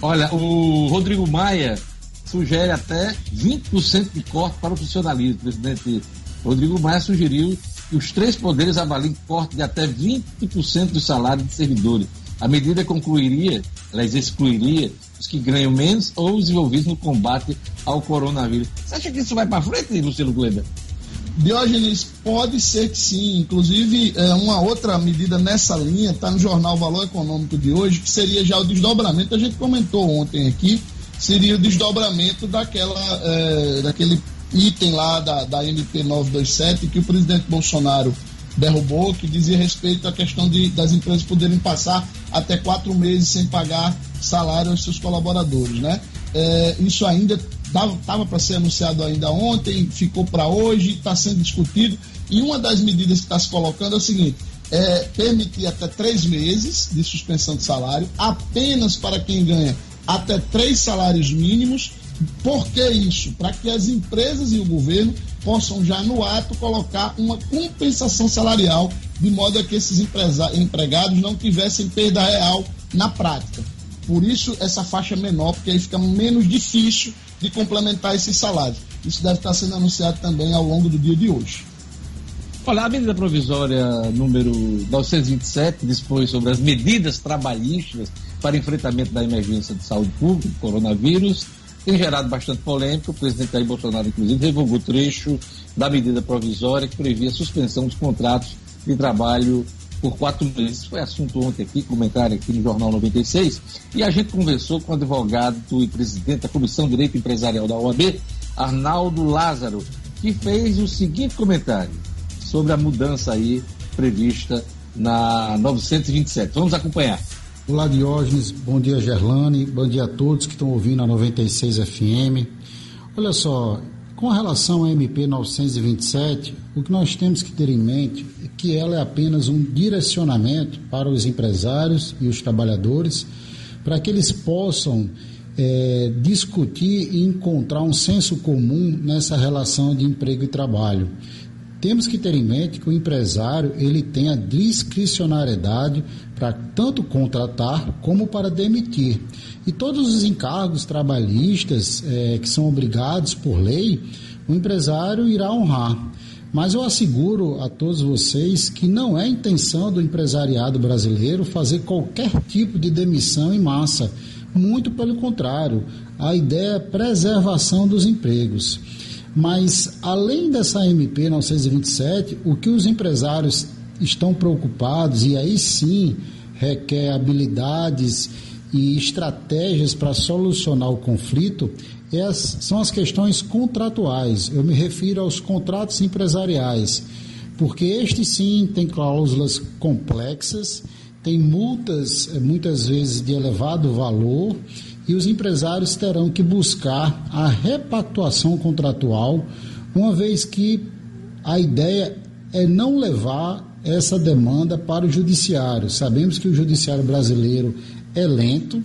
Olha, o Rodrigo Maia sugere até 20% de corte para o funcionalismo. O presidente Rodrigo Maia sugeriu que os três poderes avaliem corte de até 20% do salário de servidores. A medida concluiria, aliás, excluiria os que ganham menos ou os envolvidos no combate ao coronavírus. Você acha que isso vai para frente, Luciano Kleber? Diógenes, pode ser que sim. Inclusive, é, uma outra medida nessa linha está no jornal Valor Econômico de hoje, que seria já o desdobramento. A gente comentou ontem aqui, seria o desdobramento daquela, é, daquele item lá da, da MP 927 que o presidente Bolsonaro derrubou, que dizia respeito à questão de, das empresas poderem passar até quatro meses sem pagar salário aos seus colaboradores, né? É, isso ainda estava para ser anunciado ainda ontem, ficou para hoje, está sendo discutido. E uma das medidas que está se colocando é o seguinte: é permitir até três meses de suspensão de salário, apenas para quem ganha até três salários mínimos. Por que isso? Para que as empresas e o governo possam já no ato colocar uma compensação salarial, de modo a que esses empregados não tivessem perda real na prática. Por isso, essa faixa menor, porque aí fica menos difícil de complementar esses salários. Isso deve estar sendo anunciado também ao longo do dia de hoje. Olha, a medida provisória número 927 dispõe sobre as medidas trabalhistas para enfrentamento da emergência de saúde pública, coronavírus, tem gerado bastante polêmica. O presidente Jair Bolsonaro, inclusive, revogou trecho da medida provisória que previa a suspensão dos contratos de trabalho por quatro meses. Foi assunto ontem aqui, comentário aqui no Jornal 96, e a gente conversou com o advogado e presidente da Comissão de Direito Empresarial da OAB, Arnaldo Lázaro, que fez o seguinte comentário sobre a mudança aí prevista na 927. Vamos acompanhar. Olá, Diógenes. Bom dia, Gerlane. Bom dia a todos que estão ouvindo a 96 FM. Olha só, com relação à MP 927, o que nós temos que ter em mente é que ela é apenas um direcionamento para os empresários e os trabalhadores para que eles possam é, discutir e encontrar um senso comum nessa relação de emprego e trabalho. Temos que ter em mente que o empresário ele tem a discricionariedade para tanto contratar como para demitir. E todos os encargos trabalhistas é, que são obrigados por lei, o empresário irá honrar. Mas eu asseguro a todos vocês que não é intenção do empresariado brasileiro fazer qualquer tipo de demissão em massa. Muito pelo contrário, a ideia é preservação dos empregos. Mas, além dessa MP 927, o que os empresários estão preocupados, e aí sim requer habilidades e estratégias para solucionar o conflito, é são as questões contratuais. Eu me refiro aos contratos empresariais, porque este sim tem cláusulas complexas, tem multas eh, muitas vezes de elevado valor e os empresários terão que buscar a repactuação contratual, uma vez que a ideia é não levar essa demanda para o judiciário. Sabemos que o judiciário brasileiro é lento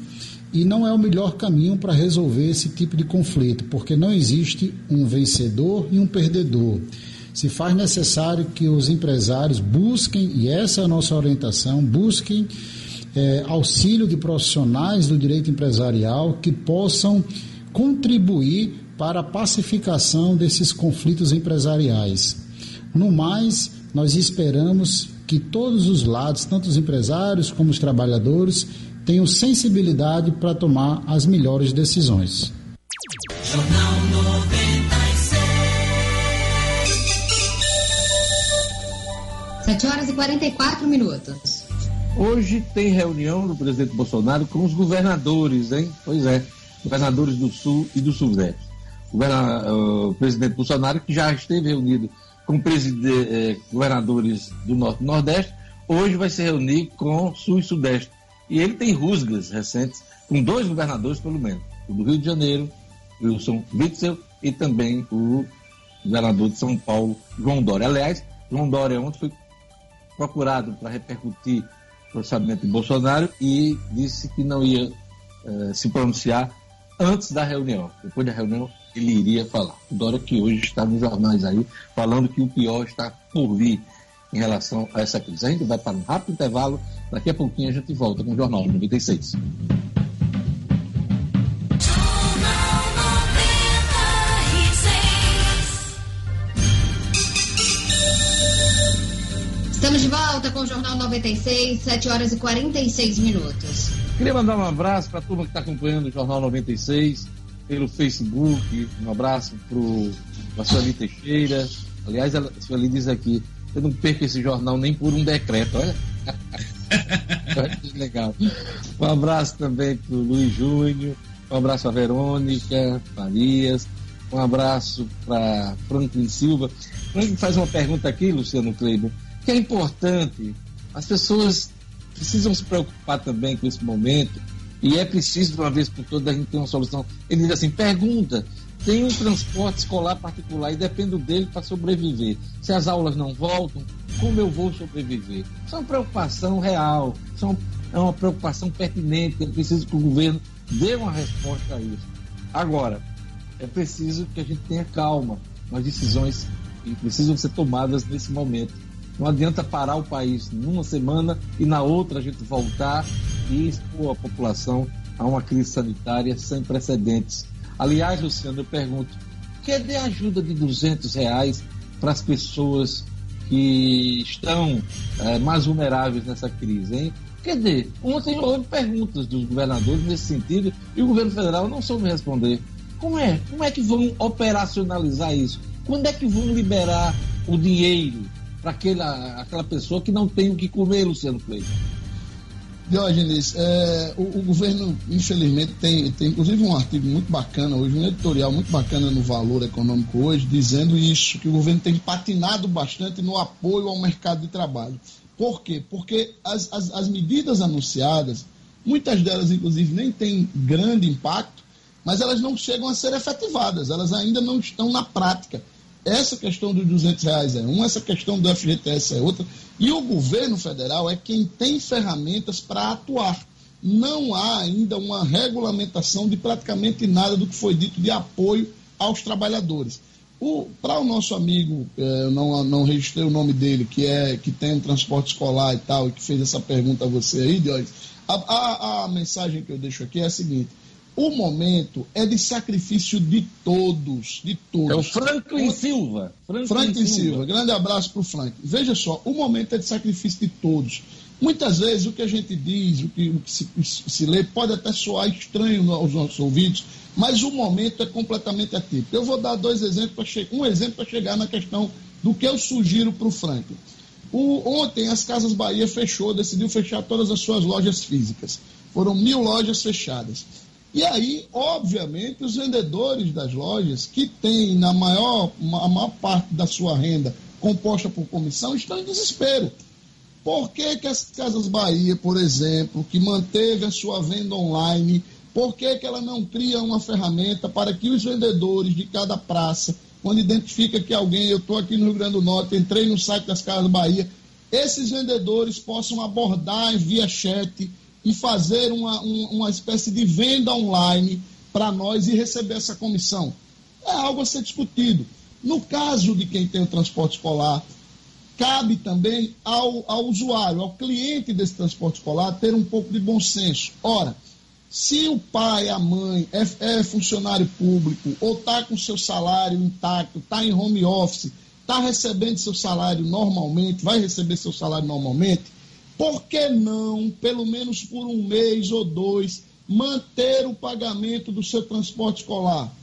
e não é o melhor caminho para resolver esse tipo de conflito, porque não existe um vencedor e um perdedor. Se faz necessário que os empresários busquem, e essa é a nossa orientação, busquem é, auxílio de profissionais do direito empresarial que possam contribuir para a pacificação desses conflitos empresariais. No mais, nós esperamos que todos os lados, tanto os empresários como os trabalhadores, tenham sensibilidade para tomar as melhores decisões. Jornal 96. 7 horas e 44 minutos. Hoje tem reunião do presidente Bolsonaro com os governadores, hein? Pois é, governadores do Sul e do Sudeste. O, o presidente Bolsonaro, que já esteve reunido com eh, governadores do Norte e Nordeste, hoje vai se reunir com Sul e Sudeste. E ele tem rusgas recentes com dois governadores, pelo menos, o do Rio de Janeiro, Wilson Witzel, e também o governador de São Paulo, João Dória. Aliás, João Dória ontem foi procurado para repercutir pronunciamento de Bolsonaro e disse que não ia uh, se pronunciar antes da reunião. Depois da reunião, ele iria falar. O Dória que hoje está nos jornais aí, falando que o pior está por vir em relação a essa crise. A gente vai para um rápido intervalo, daqui a pouquinho a gente volta com o Jornal 96. Estamos de volta com o Jornal 96, 7 horas e 46 minutos. Queria mandar um abraço para a turma que está acompanhando o Jornal 96 pelo Facebook. Um abraço para a Sueli Teixeira. Aliás, a Sueli diz aqui: eu não perco esse jornal nem por um decreto, olha. Legal. Um abraço também para o Luiz Júnior. Um abraço para Verônica Farias. Um abraço para Franklin Silva. Franklin faz uma pergunta aqui, Luciano Kleber que é importante. As pessoas precisam se preocupar também com esse momento e é preciso, de uma vez por todas, a gente ter uma solução. Ele diz assim: pergunta, tem um transporte escolar particular e dependo dele para sobreviver. Se as aulas não voltam, como eu vou sobreviver? Isso é uma preocupação real, isso é uma preocupação pertinente. É preciso que o governo dê uma resposta a isso. Agora, é preciso que a gente tenha calma nas decisões que precisam ser tomadas nesse momento não adianta parar o país numa semana e na outra a gente voltar e expor a população a uma crise sanitária sem precedentes. Aliás, Luciano, eu pergunto, cadê a ajuda de 200 reais para as pessoas que estão é, mais vulneráveis nessa crise, hein? Cadê? Ontem houve perguntas dos governadores nesse sentido e o governo federal não soube responder. Como é? Como é que vão operacionalizar isso? Quando é que vão liberar o dinheiro para aquela, aquela pessoa que não tem o que comer, Luciano Cleiton? Diógenes, é, o, o, governo, infelizmente, tem, tem inclusive um artigo muito bacana hoje, um editorial muito bacana no Valor Econômico hoje, dizendo isso, que o governo tem patinado bastante no apoio ao mercado de trabalho. Por quê? Porque as, as, as medidas anunciadas, muitas delas, inclusive, nem têm grande impacto, mas elas não chegam a ser efetivadas, elas ainda não estão na prática. Essa questão dos 200 reais é uma, essa questão do FGTS é outra. E o governo federal é quem tem ferramentas para atuar. Não há ainda uma regulamentação de praticamente nada do que foi dito de apoio aos trabalhadores. Para o nosso amigo, é, não, não registrei o nome dele, que é que tem um transporte escolar e tal, e que fez essa pergunta a você aí, Diógenes, a, a, a mensagem que eu deixo aqui é a seguinte: o momento é de sacrifício de todos, de todos. É o Franklin Silva. Franklin, Franklin Silva. Silva. Grande abraço para o Franklin. Veja só, o momento é de sacrifício de todos. Muitas vezes o que a gente diz, o que, o que se, se, lê, pode até soar estranho aos nossos ouvidos, mas o momento é completamente atípico. Eu vou dar dois exemplos, um exemplo para chegar na questão do que eu sugiro para o Franklin. O, ontem as Casas Bahia fechou, decidiu fechar todas as suas lojas físicas. Foram mil lojas fechadas. E aí, obviamente, os vendedores das lojas, que têm na maior, a maior parte da sua renda composta por comissão, estão em desespero. Por que, que as Casas Bahia, por exemplo, que manteve a sua venda online, por que, que ela não cria uma ferramenta para que os vendedores de cada praça, quando identifica que alguém, eu estou aqui no Rio Grande do Norte, entrei no site das Casas Bahia, esses vendedores possam abordar via chat e fazer uma, uma espécie de venda online para nós e receber essa comissão. É algo a ser discutido. No caso de quem tem o transporte escolar, cabe também ao, ao usuário, ao cliente desse transporte escolar, ter um pouco de bom senso. Ora, se o pai, a mãe é, é funcionário público ou está com seu salário intacto, está em home office, está recebendo seu salário normalmente, vai receber seu salário normalmente, por que não, pelo menos por um mês ou dois, manter o pagamento do seu transporte escolar?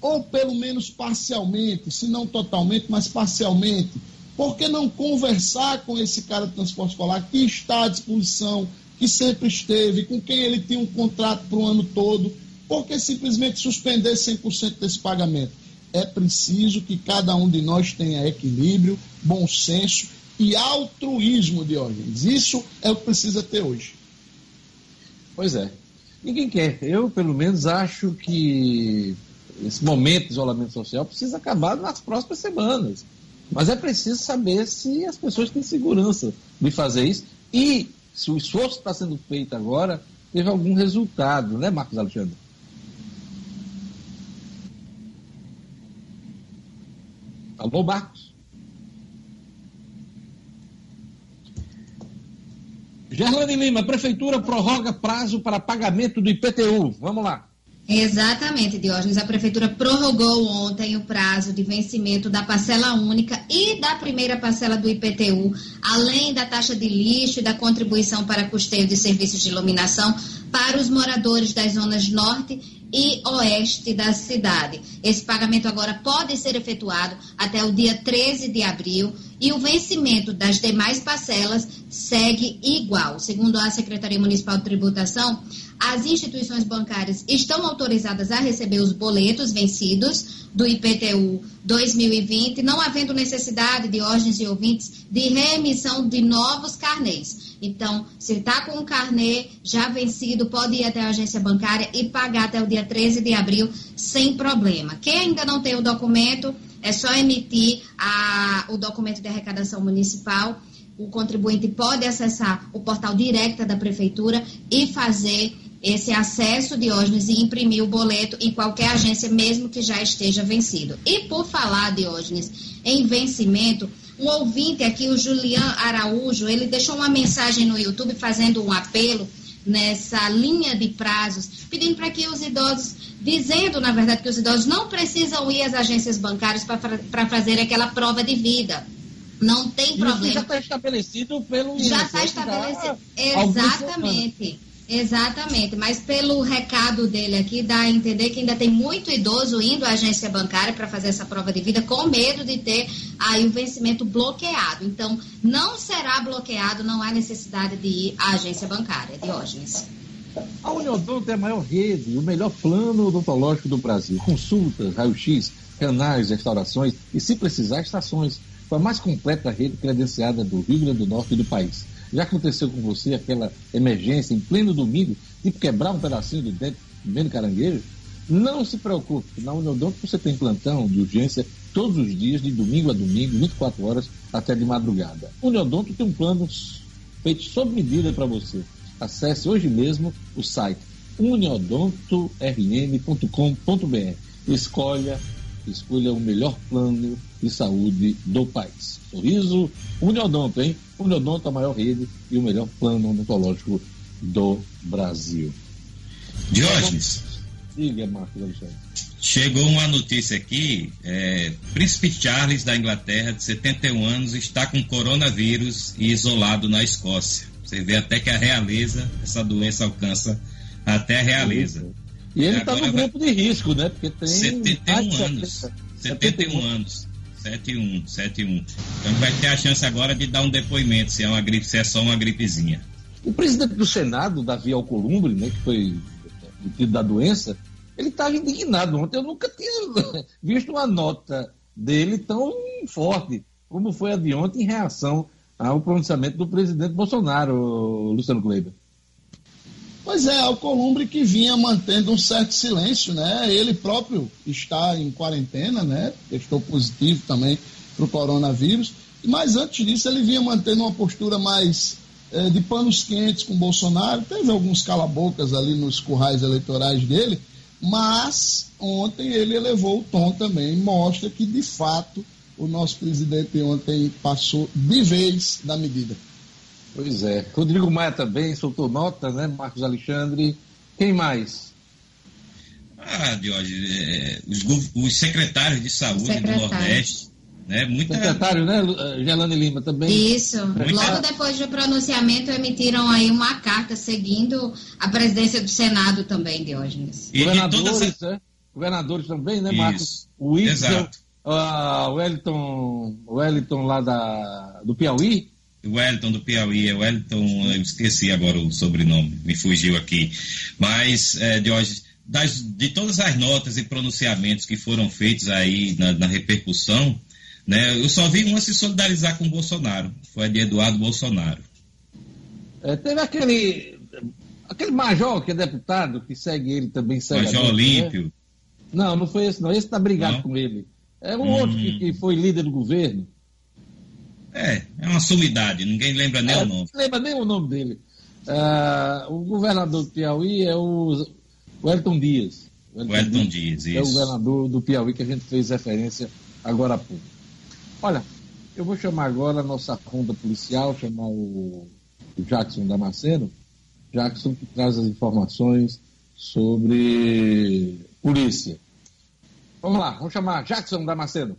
Ou pelo menos parcialmente, se não totalmente, mas parcialmente. Por que não conversar com esse cara de transporte escolar que está à disposição, que sempre esteve, com quem ele tinha um contrato para o ano todo? Por que simplesmente suspender 100% desse pagamento? É preciso que cada um de nós tenha equilíbrio, bom senso e altruísmo, Diógenes. Isso é o que precisa ter hoje. Pois é. Ninguém quer. Eu, pelo menos, acho que esse momento de isolamento social precisa acabar nas próximas semanas. Mas é preciso saber se as pessoas têm segurança de fazer isso. E se o esforço está sendo feito agora teve algum resultado, né, Marcos Alexandre? Alô, Marcos? Gerlane Lima, Prefeitura prorroga prazo para pagamento do IPTU. Vamos lá. Exatamente, Diógenes. A Prefeitura prorrogou ontem o prazo de vencimento da parcela única e da primeira parcela do IPTU, além da taxa de lixo e da contribuição para custeio de serviços de iluminação para os moradores das zonas norte e oeste da cidade. Esse pagamento agora pode ser efetuado até o dia 13 de abril e o vencimento das demais parcelas segue igual. Segundo a Secretaria Municipal de Tributação, as instituições bancárias estão autorizadas a receber os boletos vencidos do IPTU 2020, não havendo necessidade de órgãos e ouvintes de reemissão de novos carnês. Então, se está com um carnê já vencido, pode ir até a agência bancária e pagar até o dia 13 de abril sem problema. Quem ainda não tem o documento, é só emitir a, o documento de arrecadação municipal. O contribuinte pode acessar o portal direto da prefeitura e fazer esse acesso, Diógenes, e imprimir o boleto em qualquer agência, mesmo que já esteja vencido. E por falar, Diógenes, em vencimento, um ouvinte aqui, o Julian Araújo, ele deixou uma mensagem no YouTube fazendo um apelo nessa linha de prazos, pedindo para que os idosos, dizendo, na verdade, que os idosos não precisam ir às agências bancárias para fazer aquela prova de vida. Não tem problema. Isso já está estabelecido pelo. Já está estabelecido. Exatamente. Exatamente, mas pelo recado dele aqui, dá a entender que ainda tem muito idoso indo à agência bancária para fazer essa prova de vida com medo de ter aí o vencimento bloqueado. Então, não será bloqueado, não há necessidade de ir à agência bancária. Diógenes. A Uniodonto é a maior rede, o melhor plano odontológico do Brasil. Consultas, raio-x, canais, restaurações e, se precisar, estações. Foi a mais completa rede credenciada do Rio Grande do Norte e do país. Já aconteceu com você aquela emergência em pleno domingo, tipo quebrar um pedacinho do dente comendo caranguejo? Não se preocupe, na Uniodonto você tem plantão de urgência todos os dias, de domingo a domingo, 24 horas até de madrugada. Uniodonto tem um plano feito sob medida para você. Acesse hoje mesmo o site uniodontorm.com.br. Escolha, escolha o melhor plano de saúde do país. Sorriso Uniodonto, hein? Uniodonto, a maior rede e o melhor plano odontológico do Brasil. Diógenes. Diga, Marcos Alexandre. Chegou uma notícia aqui: é, Príncipe Charles da Inglaterra, de 71 anos, está com coronavírus e isolado na Escócia. Você vê até que a realeza, essa doença alcança até a realeza. E ele está no grupo vai... de risco, né? Porque tem 71 anos. 71 anos. 71, 71. Então vai ter a chance agora de dar um depoimento se é uma gripe, se é só uma gripezinha. O presidente do Senado, Davi Alcolumbre, né, que foi tido da doença, ele estava indignado. Ontem eu nunca tinha visto uma nota dele tão forte como foi a de ontem em reação ao pronunciamento do presidente Bolsonaro, Luciano Kleber. Pois é, Alcolumbre que vinha mantendo um certo silêncio, né? Ele próprio está em quarentena, né? Estou positivo também para o coronavírus. Mas antes disso, ele vinha mantendo uma postura mais é, de panos quentes com Bolsonaro. Teve alguns calabocas ali nos currais eleitorais dele, mas ontem ele elevou o tom também. Mostra que, de fato, o nosso presidente ontem passou de vez da medida. Pois é. Rodrigo Maia também soltou nota, né? Marcos Alexandre. Quem mais? Ah, Diógenes, é, os, os, secretários de saúde Secretário. do Nordeste. Né? Muita... Secretário, né? Gelane Lima também. Isso. Muita... Logo depois do pronunciamento, emitiram aí uma carta seguindo a presidência do Senado também, Diógenes. E Governadores, todas... né? Governadores também, né, Marcos? Isso. O Wilson, uh, o Wellington, Wellington lá da, do Piauí, Wellington do Piauí, é Wellington, eu esqueci agora o sobrenome, me fugiu aqui. Mas, é, de hoje, das, de todas as notas e pronunciamentos que foram feitos aí na, na repercussão, né, eu só vi uma se solidarizar com o Bolsonaro, foi a de Eduardo Bolsonaro. É, teve aquele, aquele major que é deputado, que segue ele também. Segue major né? Olímpio. Né? Não, não foi esse não, esse está brigado não. com ele. É um hum. outro que, que foi líder do governo. É, é uma sumidade, ninguém lembra nem é, o nome. Não lembra nem o nome dele. Uh, o governador do Piauí é o Wellington Dias. O Wellington Dias, isso. É o governador do Piauí que a gente fez referência agora há pouco. Olha, eu vou chamar agora a nossa ronda policial, chamar o, o Jackson Damasceno. Jackson que traz as informações sobre polícia. Vamos lá, vamos chamar Jackson Damasceno.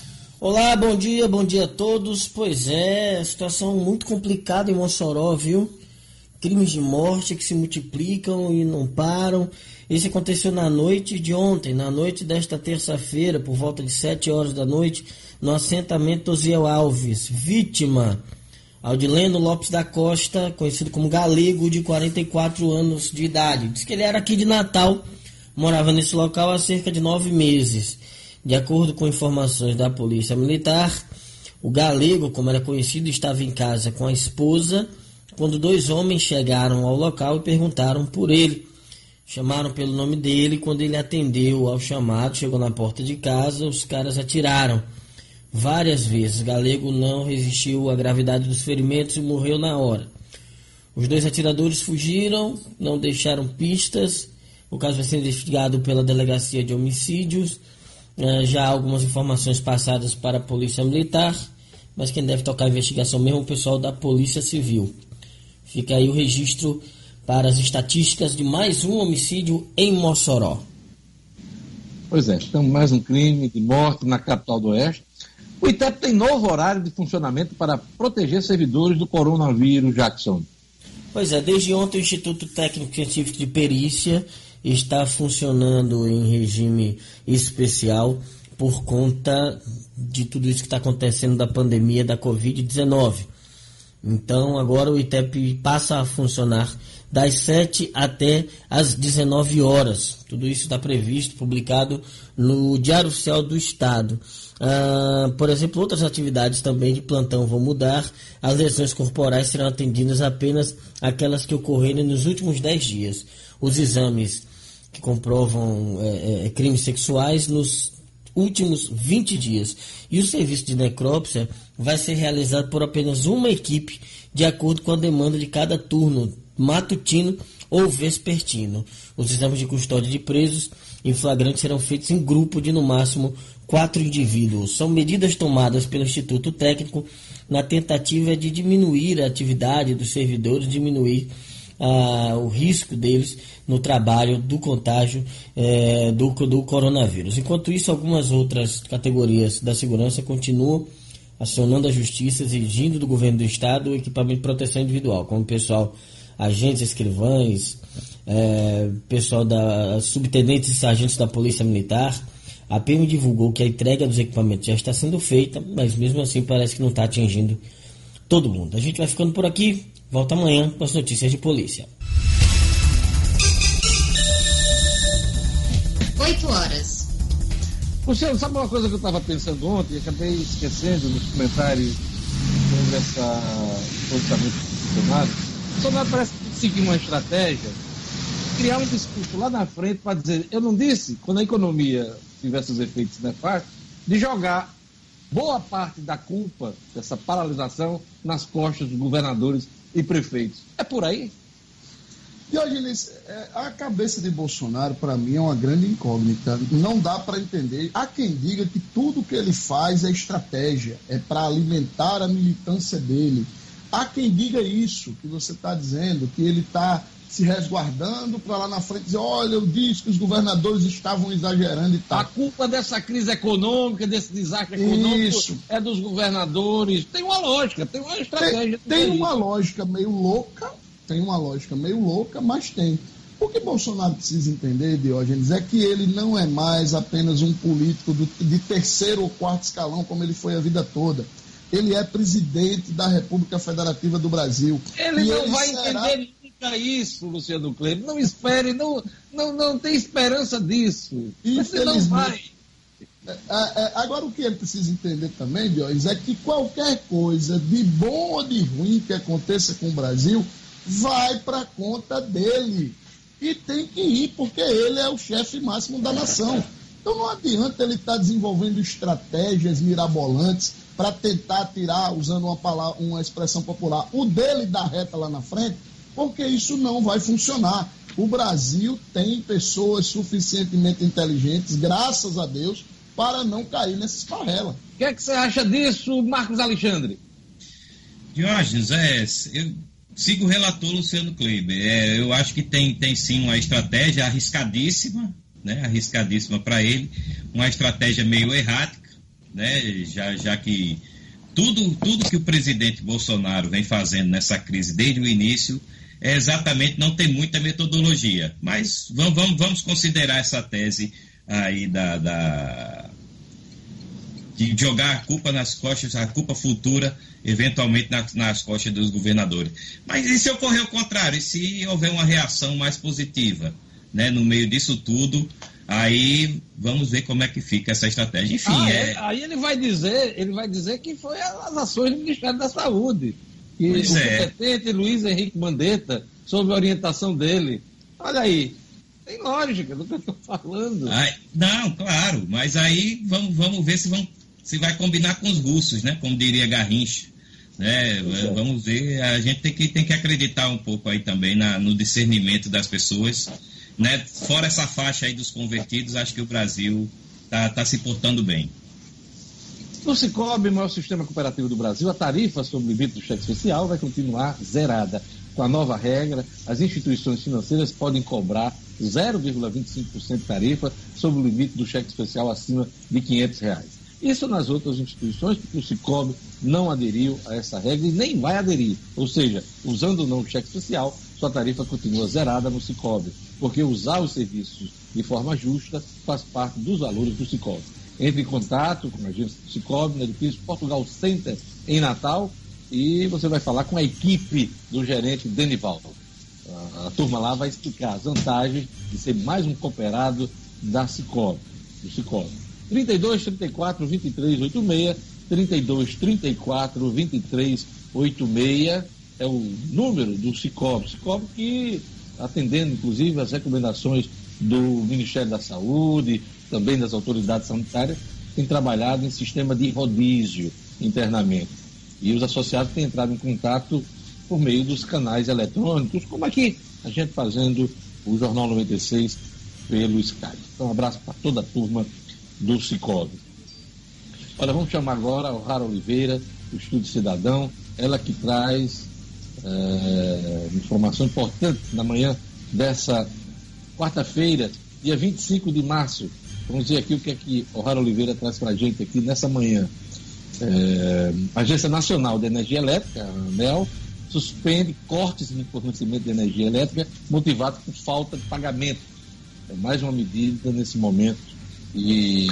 Olá, bom dia, bom dia a todos. Pois é, situação muito complicada em Mossoró, viu? Crimes de morte que se multiplicam e não param. Isso aconteceu na noite de ontem, na noite desta terça-feira, por volta de 7 horas da noite, no assentamento Osiel Alves. Vítima, Aldileno Lopes da Costa, conhecido como Galego, de 44 anos de idade. Diz que ele era aqui de Natal, morava nesse local há cerca de nove meses. De acordo com informações da Polícia Militar, o galego, como era conhecido, estava em casa com a esposa quando dois homens chegaram ao local e perguntaram por ele. Chamaram pelo nome dele. Quando ele atendeu ao chamado, chegou na porta de casa, os caras atiraram várias vezes. O galego não resistiu à gravidade dos ferimentos e morreu na hora. Os dois atiradores fugiram, não deixaram pistas. O caso vai ser investigado pela Delegacia de Homicídios. É, já há algumas informações passadas para a Polícia Militar, mas quem deve tocar a investigação mesmo é o pessoal da Polícia Civil. Fica aí o registro para as estatísticas de mais um homicídio em Mossoró. Pois é, então mais um crime de morte na capital do Oeste. O ITEP tem novo horário de funcionamento para proteger servidores do coronavírus, Jackson. Pois é, desde ontem o Instituto Técnico Científico de Perícia está funcionando em regime especial por conta de tudo isso que está acontecendo da pandemia da Covid-19. Então agora o ITEP passa a funcionar das 7 até as 19 horas. Tudo isso está previsto, publicado no Diário Oficial do Estado. Ah, por exemplo, outras atividades também de plantão vão mudar. As lesões corporais serão atendidas apenas aquelas que ocorrerem nos últimos 10 dias. Os exames que comprovam é, é, crimes sexuais nos últimos 20 dias. E o serviço de necrópsia vai ser realizado por apenas uma equipe, de acordo com a demanda de cada turno, matutino ou vespertino. Os exames de custódia de presos em flagrante serão feitos em grupo de no máximo quatro indivíduos. São medidas tomadas pelo Instituto Técnico na tentativa de diminuir a atividade dos servidores, diminuir ah, o risco deles no trabalho do contágio eh, do, do coronavírus. Enquanto isso, algumas outras categorias da segurança continuam acionando a justiça, exigindo do governo do estado o equipamento de proteção individual, como pessoal, agentes, escrivães, eh, pessoal da subtenentes e sargentos da Polícia Militar. A PM divulgou que a entrega dos equipamentos já está sendo feita, mas mesmo assim parece que não está atingindo todo mundo. A gente vai ficando por aqui. Volta amanhã com as notícias de polícia. 8 horas. Luciano, sabe uma coisa que eu estava pensando ontem e acabei esquecendo nos comentários sobre essa posicionamento do Bolsonaro? O Bolsonaro parece seguir uma estratégia, criar um discurso lá na frente para dizer, eu não disse, quando a economia tiver seus efeitos nefastos, de jogar boa parte da culpa dessa paralisação nas costas dos governadores e prefeitos. É por aí? Diogenes, é, a cabeça de Bolsonaro, para mim, é uma grande incógnita. Não dá para entender. Há quem diga que tudo que ele faz é estratégia, é para alimentar a militância dele. Há quem diga isso que você está dizendo, que ele está se resguardando para lá na frente dizer: olha, eu disse que os governadores estavam exagerando e tal. A culpa dessa crise econômica, desse desastre econômico, Isso. é dos governadores. Tem uma lógica, tem uma estratégia. Tem, tem uma lógica meio louca, tem uma lógica meio louca, mas tem. O que Bolsonaro precisa entender, Diógenes, é que ele não é mais apenas um político do, de terceiro ou quarto escalão, como ele foi a vida toda. Ele é presidente da República Federativa do Brasil. Ele não ele vai será... entender diga isso, Luciano Kleber. Não espere, não, não, não tem esperança disso. Você não vai. É, é, agora, o que ele precisa entender também, Diógenes, é que qualquer coisa de bom ou de ruim que aconteça com o Brasil vai para conta dele. E tem que ir, porque ele é o chefe máximo da nação. Então não adianta ele estar tá desenvolvendo estratégias mirabolantes para tentar tirar, usando uma, palavra, uma expressão popular, o dele da reta lá na frente, porque isso não vai funcionar. O Brasil tem pessoas suficientemente inteligentes, graças a Deus, para não cair nessa esparrela. O que é que você acha disso, Marcos Alexandre? Diógenes, é, eu sigo o relator Luciano Kleiber. É, eu acho que tem, tem sim uma estratégia arriscadíssima, né, arriscadíssima para ele, uma estratégia meio errática, né, já, já que tudo, tudo que o presidente Bolsonaro vem fazendo nessa crise desde o início é exatamente não tem muita metodologia. Mas vamos, vamos, vamos considerar essa tese aí da, da, de jogar a culpa nas costas, a culpa futura, eventualmente nas, nas costas dos governadores. Mas e se ocorrer o contrário? E se houver uma reação mais positiva, né, no meio disso tudo, aí vamos ver como é que fica essa estratégia. Enfim, ah, é... aí ele vai dizer, ele vai dizer que foi as ações do Ministério da Saúde. Que pois o é. Luiz Henrique Mandetta, sob a orientação dele. Olha aí, tem lógica do que eu estou falando. Ai, não, claro, mas aí vamos, vamos ver se, vão, se vai combinar com os russos, né? Como diria Garrincha. Né? É. Vamos ver, a gente tem que, tem que acreditar um pouco aí também na, no discernimento das pessoas. Né? Fora essa faixa aí dos convertidos, acho que o Brasil está tá se portando bem. No Cicobi, maior sistema cooperativo do Brasil, a tarifa sobre o limite do cheque especial vai continuar zerada. Com a nova regra, as instituições financeiras podem cobrar 0,25% de tarifa sobre o limite do cheque especial acima de 500 reais. Isso nas outras instituições, porque o Cicobi não aderiu a essa regra e nem vai aderir. Ou seja, usando ou não o cheque especial, sua tarifa continua zerada no Cicobi, porque usar os serviços de forma justa faz parte dos valores do Cicobi. Entre em contato com a agência do Cicobi no edifício Portugal Center, em Natal, e você vai falar com a equipe do gerente Denivaldo. A, a turma lá vai explicar as vantagens de ser mais um cooperado da Cicobi, do Cicobi. 32 34 23 86, 32 34 23 86 é o número do Cicobi. Cicobi que, atendendo inclusive as recomendações do Ministério da Saúde, também das autoridades sanitárias, tem trabalhado em sistema de rodízio internamente. E os associados têm entrado em contato por meio dos canais eletrônicos, como aqui, a gente fazendo o Jornal 96 pelo Skype. Então, um abraço para toda a turma do Cicobi. Olha, vamos chamar agora o Rara Oliveira, do Estúdio Cidadão, ela que traz é, informação importante na manhã dessa quarta-feira, dia 25 de março. Vamos ver aqui o que é que o Rara Oliveira traz para a gente aqui nessa manhã. É, a Agência Nacional de Energia Elétrica, a ANEL, suspende cortes de fornecimento de energia elétrica motivados por falta de pagamento. É mais uma medida nesse momento e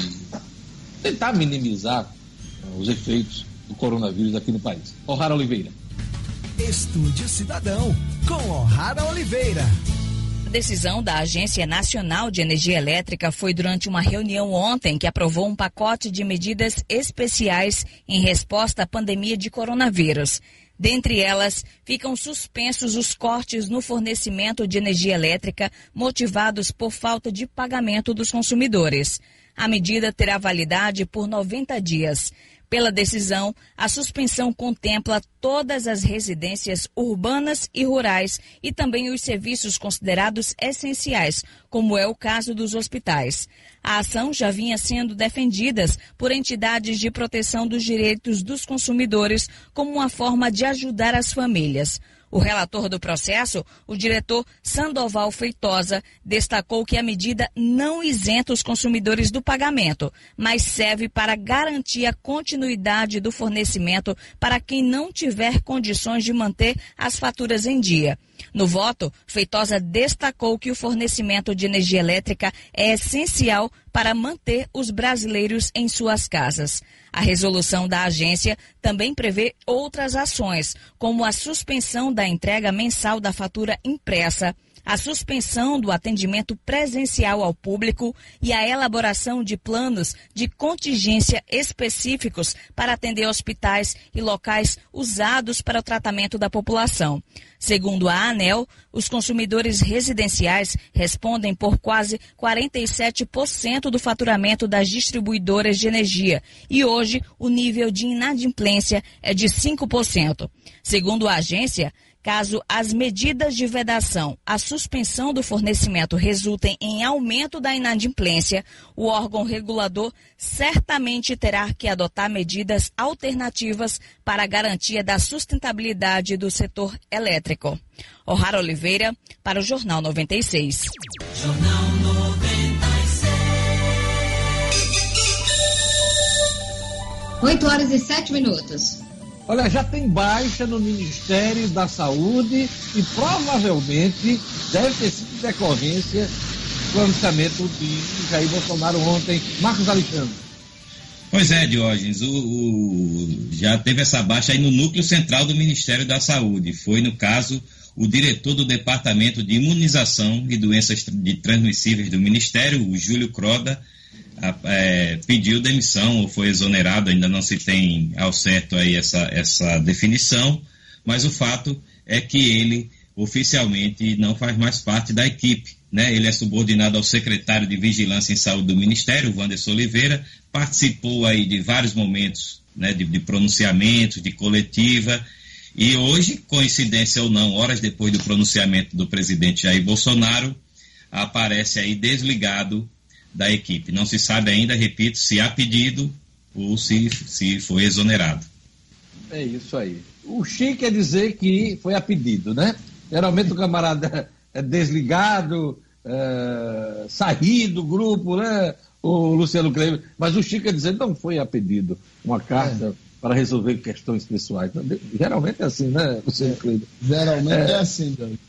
tentar minimizar uh, os efeitos do coronavírus aqui no país. O'Hara Oliveira. Estúdio Cidadão, com O'Hara Oliveira. Decisão da Agência Nacional de Energia Elétrica foi durante uma reunião ontem que aprovou um pacote de medidas especiais em resposta à pandemia de coronavírus. Dentre elas, ficam suspensos os cortes no fornecimento de energia elétrica motivados por falta de pagamento dos consumidores. A medida terá validade por 90 dias. Pela decisão, a suspensão contempla todas as residências urbanas e rurais e também os serviços considerados essenciais, como é o caso dos hospitais. A ação já vinha sendo defendida por entidades de proteção dos direitos dos consumidores como uma forma de ajudar as famílias. O relator do processo, o diretor Sandoval Feitosa, destacou que a medida não isenta os consumidores do pagamento, mas serve para garantir a continuidade do fornecimento para quem não tiver condições de manter as faturas em dia. No voto, Feitosa destacou que o fornecimento de energia elétrica é essencial para manter os brasileiros em suas casas. A resolução da agência também prevê outras ações, como a suspensão da entrega mensal da fatura impressa a suspensão do atendimento presencial ao público e a elaboração de planos de contingência específicos para atender hospitais e locais usados para o tratamento da população. Segundo a ANEL, os consumidores residenciais respondem por quase 47% do faturamento das distribuidoras de energia e hoje o nível de inadimplência é de 5%. Segundo a agência, Caso as medidas de vedação, a suspensão do fornecimento resultem em aumento da inadimplência, o órgão regulador certamente terá que adotar medidas alternativas para a garantia da sustentabilidade do setor elétrico. O'Hara Oliveira, para o Jornal 96. Jornal 96. 8 horas e 7 minutos. Olha, já tem baixa no Ministério da Saúde e provavelmente deve ter sido decorrência do pronunciamento de Jair Bolsonaro ontem. Marcos Alexandre. Pois é, Diógenes, o, o, já teve essa baixa aí no núcleo central do Ministério da Saúde. Foi, no caso, o diretor do Departamento de Imunização e Doenças de Transmissíveis do Ministério, o Júlio Croda, é, pediu demissão ou foi exonerado, ainda não se tem ao certo aí essa, essa definição, mas o fato é que ele oficialmente não faz mais parte da equipe. Né? Ele é subordinado ao secretário de Vigilância em Saúde do Ministério, Wanderson Oliveira, participou aí de vários momentos né, de, de pronunciamentos, de coletiva, e hoje, coincidência ou não, horas depois do pronunciamento do presidente Jair Bolsonaro, aparece aí desligado da equipe. Não se sabe ainda, repito, se há pedido ou se, se foi exonerado. É isso aí. O chique quer dizer que foi a pedido, né? Geralmente o camarada é desligado, é, sair do grupo, né? O Luciano Kleber. Mas o Chico quer dizer não foi a pedido uma carta é. para resolver questões pessoais. Geralmente é assim, né, Luciano Kleber? Geralmente é, é assim, Dani.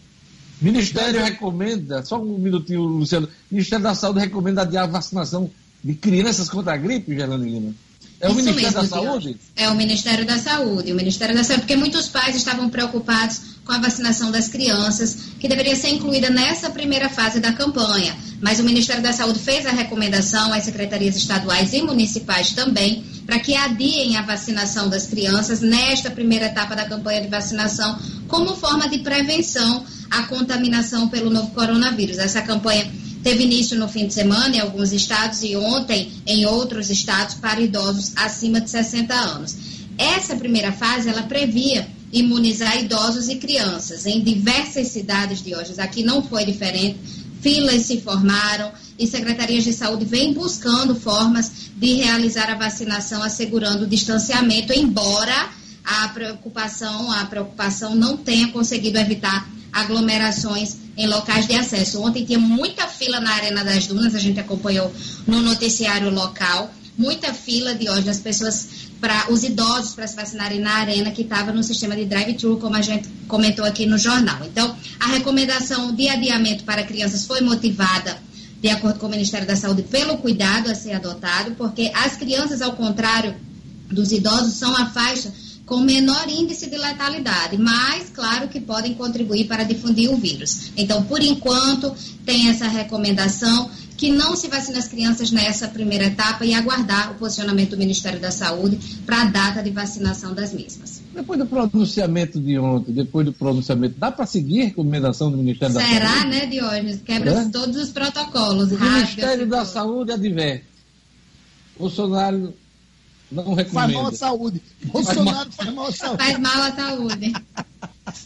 Ministério recomenda, só um minutinho, Luciano. Ministério da Saúde recomenda adiar a vacinação de crianças contra a gripe, Gerlane Lima. É o Isso Ministério mesmo, da Saúde? É o Ministério da Saúde. O Ministério da Saúde, porque muitos pais estavam preocupados com a vacinação das crianças, que deveria ser incluída nessa primeira fase da campanha. Mas o Ministério da Saúde fez a recomendação às secretarias estaduais e municipais também para que adiem a vacinação das crianças nesta primeira etapa da campanha de vacinação, como forma de prevenção à contaminação pelo novo coronavírus. Essa campanha teve início no fim de semana em alguns estados e ontem em outros estados para idosos acima de 60 anos. Essa primeira fase ela previa imunizar idosos e crianças em diversas cidades de hoje. Aqui não foi diferente. Filas se formaram e secretarias de saúde vêm buscando formas de realizar a vacinação assegurando o distanciamento, embora a preocupação, a preocupação não tenha conseguido evitar aglomerações em locais de acesso. Ontem tinha muita fila na Arena das Dunas, a gente acompanhou no noticiário local, muita fila de hoje as pessoas para os idosos para se vacinarem na arena que estava no sistema de drive-thru, como a gente comentou aqui no jornal. Então, a recomendação de adiamento para crianças foi motivada de acordo com o Ministério da Saúde pelo cuidado a ser adotado, porque as crianças, ao contrário dos idosos, são a faixa com menor índice de letalidade, mas claro que podem contribuir para difundir o vírus. Então, por enquanto, tem essa recomendação que não se vacine as crianças nessa primeira etapa e aguardar o posicionamento do Ministério da Saúde para a data de vacinação das mesmas. Depois do pronunciamento de ontem, depois do pronunciamento, dá para seguir a recomendação do Ministério Será, da Saúde? Será, né, Diógenes? Quebra é? todos os protocolos. O Ministério da Saúde adverte. Bolsonaro não recomendo. Faz mal à saúde. Bolsonaro faz mal à saúde. Faz mal à saúde.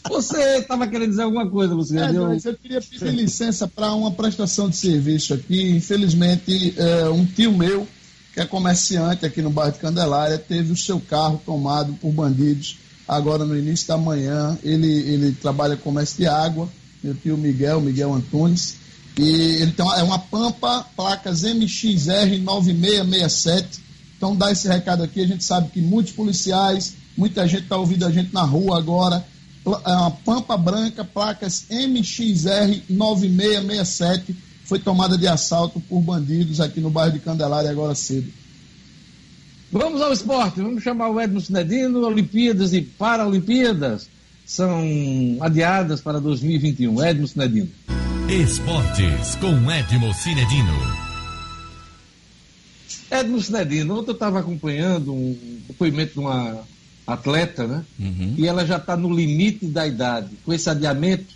Você estava querendo dizer alguma coisa, você é, deu... Eu queria pedir licença para uma prestação de serviço aqui. Infelizmente, é, um tio meu, que é comerciante aqui no bairro de Candelária, teve o seu carro tomado por bandidos agora no início da manhã. Ele, ele trabalha com comércio de água, meu tio Miguel, Miguel Antunes. E ele tem uma, é uma Pampa, placas MXR 9667 então, dá esse recado aqui. A gente sabe que muitos policiais, muita gente está ouvindo a gente na rua agora. uma Pampa Branca, placas MXR 9667, foi tomada de assalto por bandidos aqui no bairro de Candelária agora cedo. Vamos ao esporte, vamos chamar o Edmo Cinedino, Olimpíadas e Paralimpíadas são adiadas para 2021. Edmo Cinedino. Esportes com Edmo Cinedino. Edmo Cinedino, ontem eu estava acompanhando um depoimento de uma atleta, né? Uhum. E ela já está no limite da idade. Com esse adiamento,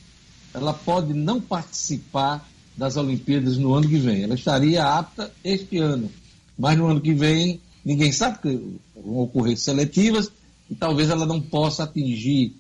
ela pode não participar das Olimpíadas no ano que vem. Ela estaria apta este ano, mas no ano que vem ninguém sabe que vão ocorrer seletivas e talvez ela não possa atingir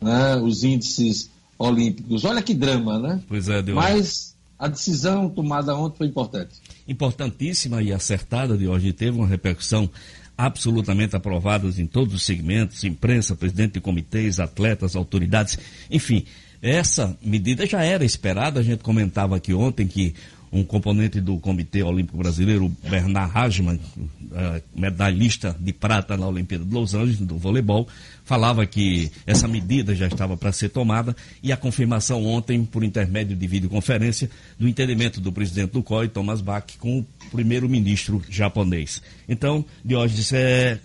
né, os índices olímpicos. Olha que drama, né? Pois é, Deus. Mas a decisão tomada ontem foi importante. Importantíssima e acertada, de hoje. Teve uma repercussão absolutamente aprovadas em todos os segmentos, imprensa, presidente de comitês, atletas, autoridades, enfim, essa medida já era esperada, a gente comentava aqui ontem que um componente do Comitê Olímpico Brasileiro, Bernard Hajman, uh, medalhista de prata na Olimpíada de Los Angeles, do voleibol, falava que essa medida já estava para ser tomada e a confirmação ontem, por intermédio de videoconferência, do entendimento do presidente do COI, Thomas Bach, com o primeiro-ministro japonês. Então, Diógenes, é,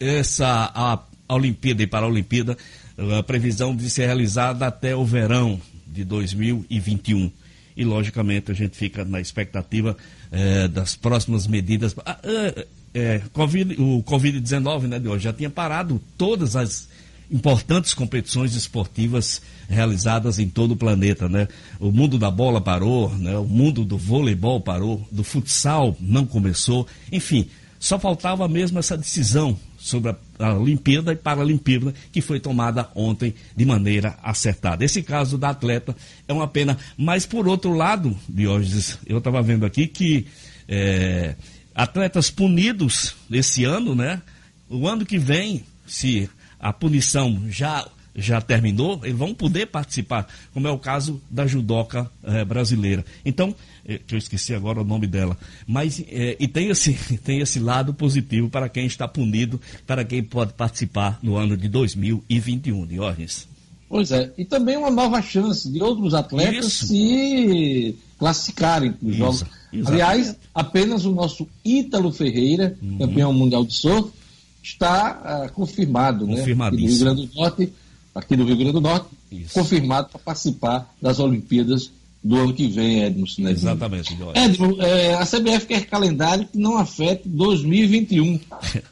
essa a, Olimpíada e Paralimpíada, a previsão de ser realizada até o verão de 2021 e, logicamente, a gente fica na expectativa é, das próximas medidas. Ah, é, COVID, o Covid-19 né, de hoje já tinha parado todas as importantes competições esportivas realizadas em todo o planeta, né? O mundo da bola parou, né? O mundo do voleibol parou, do futsal não começou, enfim, só faltava mesmo essa decisão sobre a, Olimpíada e Paralimpíada que foi tomada ontem de maneira acertada. Esse caso da atleta é uma pena, mas por outro lado, Diógenes, eu estava vendo aqui que é, atletas punidos esse ano, né? O ano que vem, se a punição já já terminou, eles vão poder participar, como é o caso da judoca é, brasileira. Então, é, que eu esqueci agora o nome dela. Mas, é, e tem esse, tem esse lado positivo para quem está punido, para quem pode participar no ano de 2021, Diógenes. Pois é, e também uma nova chance de outros atletas Isso. se classificarem para os Jogos. Aliás, apenas o nosso Ítalo Ferreira, uhum. campeão mundial de surf, está uh, confirmado, né? Do Rio Grande do Norte, aqui do Rio Grande do Norte, Isso. confirmado para participar das Olimpíadas do ano que vem, Edmo Né? Exatamente. Edmo, é, a CBF quer calendário que não afete 2021.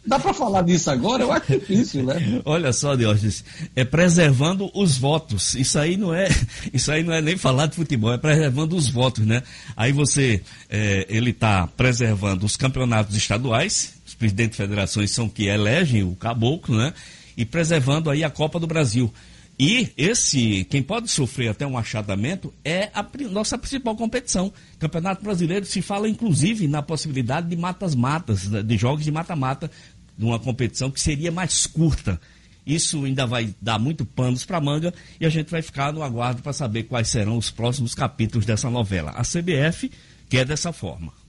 Dá para falar disso agora? Eu acho difícil, né? Olha só, Diógenes, é preservando os votos. Isso aí não é, isso aí não é nem falar de futebol, é preservando os votos, né? Aí você, é, ele está preservando os campeonatos estaduais, os presidentes de federações são que elegem o caboclo, né? E preservando aí a Copa do Brasil. E esse, quem pode sofrer até um achatamento é a nossa principal competição. Campeonato Brasileiro se fala inclusive na possibilidade de matas-matas, né, de jogos de mata-mata, de uma competição que seria mais curta. Isso ainda vai dar muito panos para manga e a gente vai ficar no aguardo para saber quais serão os próximos capítulos dessa novela. A CBF quer dessa forma.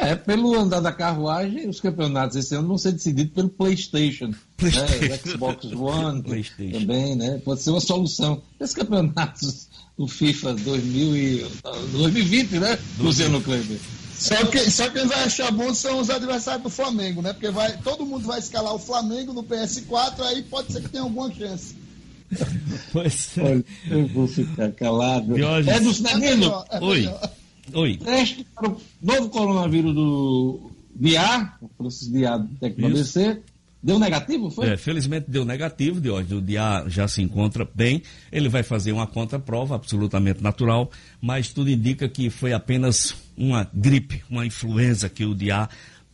É, pelo andar da carruagem, os campeonatos esse ano vão ser decididos pelo PlayStation. PlayStation. Né? Xbox One PlayStation. também, né? Pode ser uma solução. Esses campeonatos do FIFA 2000 e, 2020, né? Luciano Kleber. Só, que, só quem vai achar bom são os adversários do Flamengo, né? Porque vai, todo mundo vai escalar o Flamengo no PS4, aí pode ser que tenha alguma chance. Pois é. Olha, eu vou ficar calado. É dos meninos? É Oi. Oi. Teste para o novo coronavírus do DIA, o Francisco do Técnico ABC. Deu negativo, foi? É, felizmente deu negativo, de hoje. O DIA já se encontra bem. Ele vai fazer uma contraprova absolutamente natural, mas tudo indica que foi apenas uma gripe, uma influenza que o DIA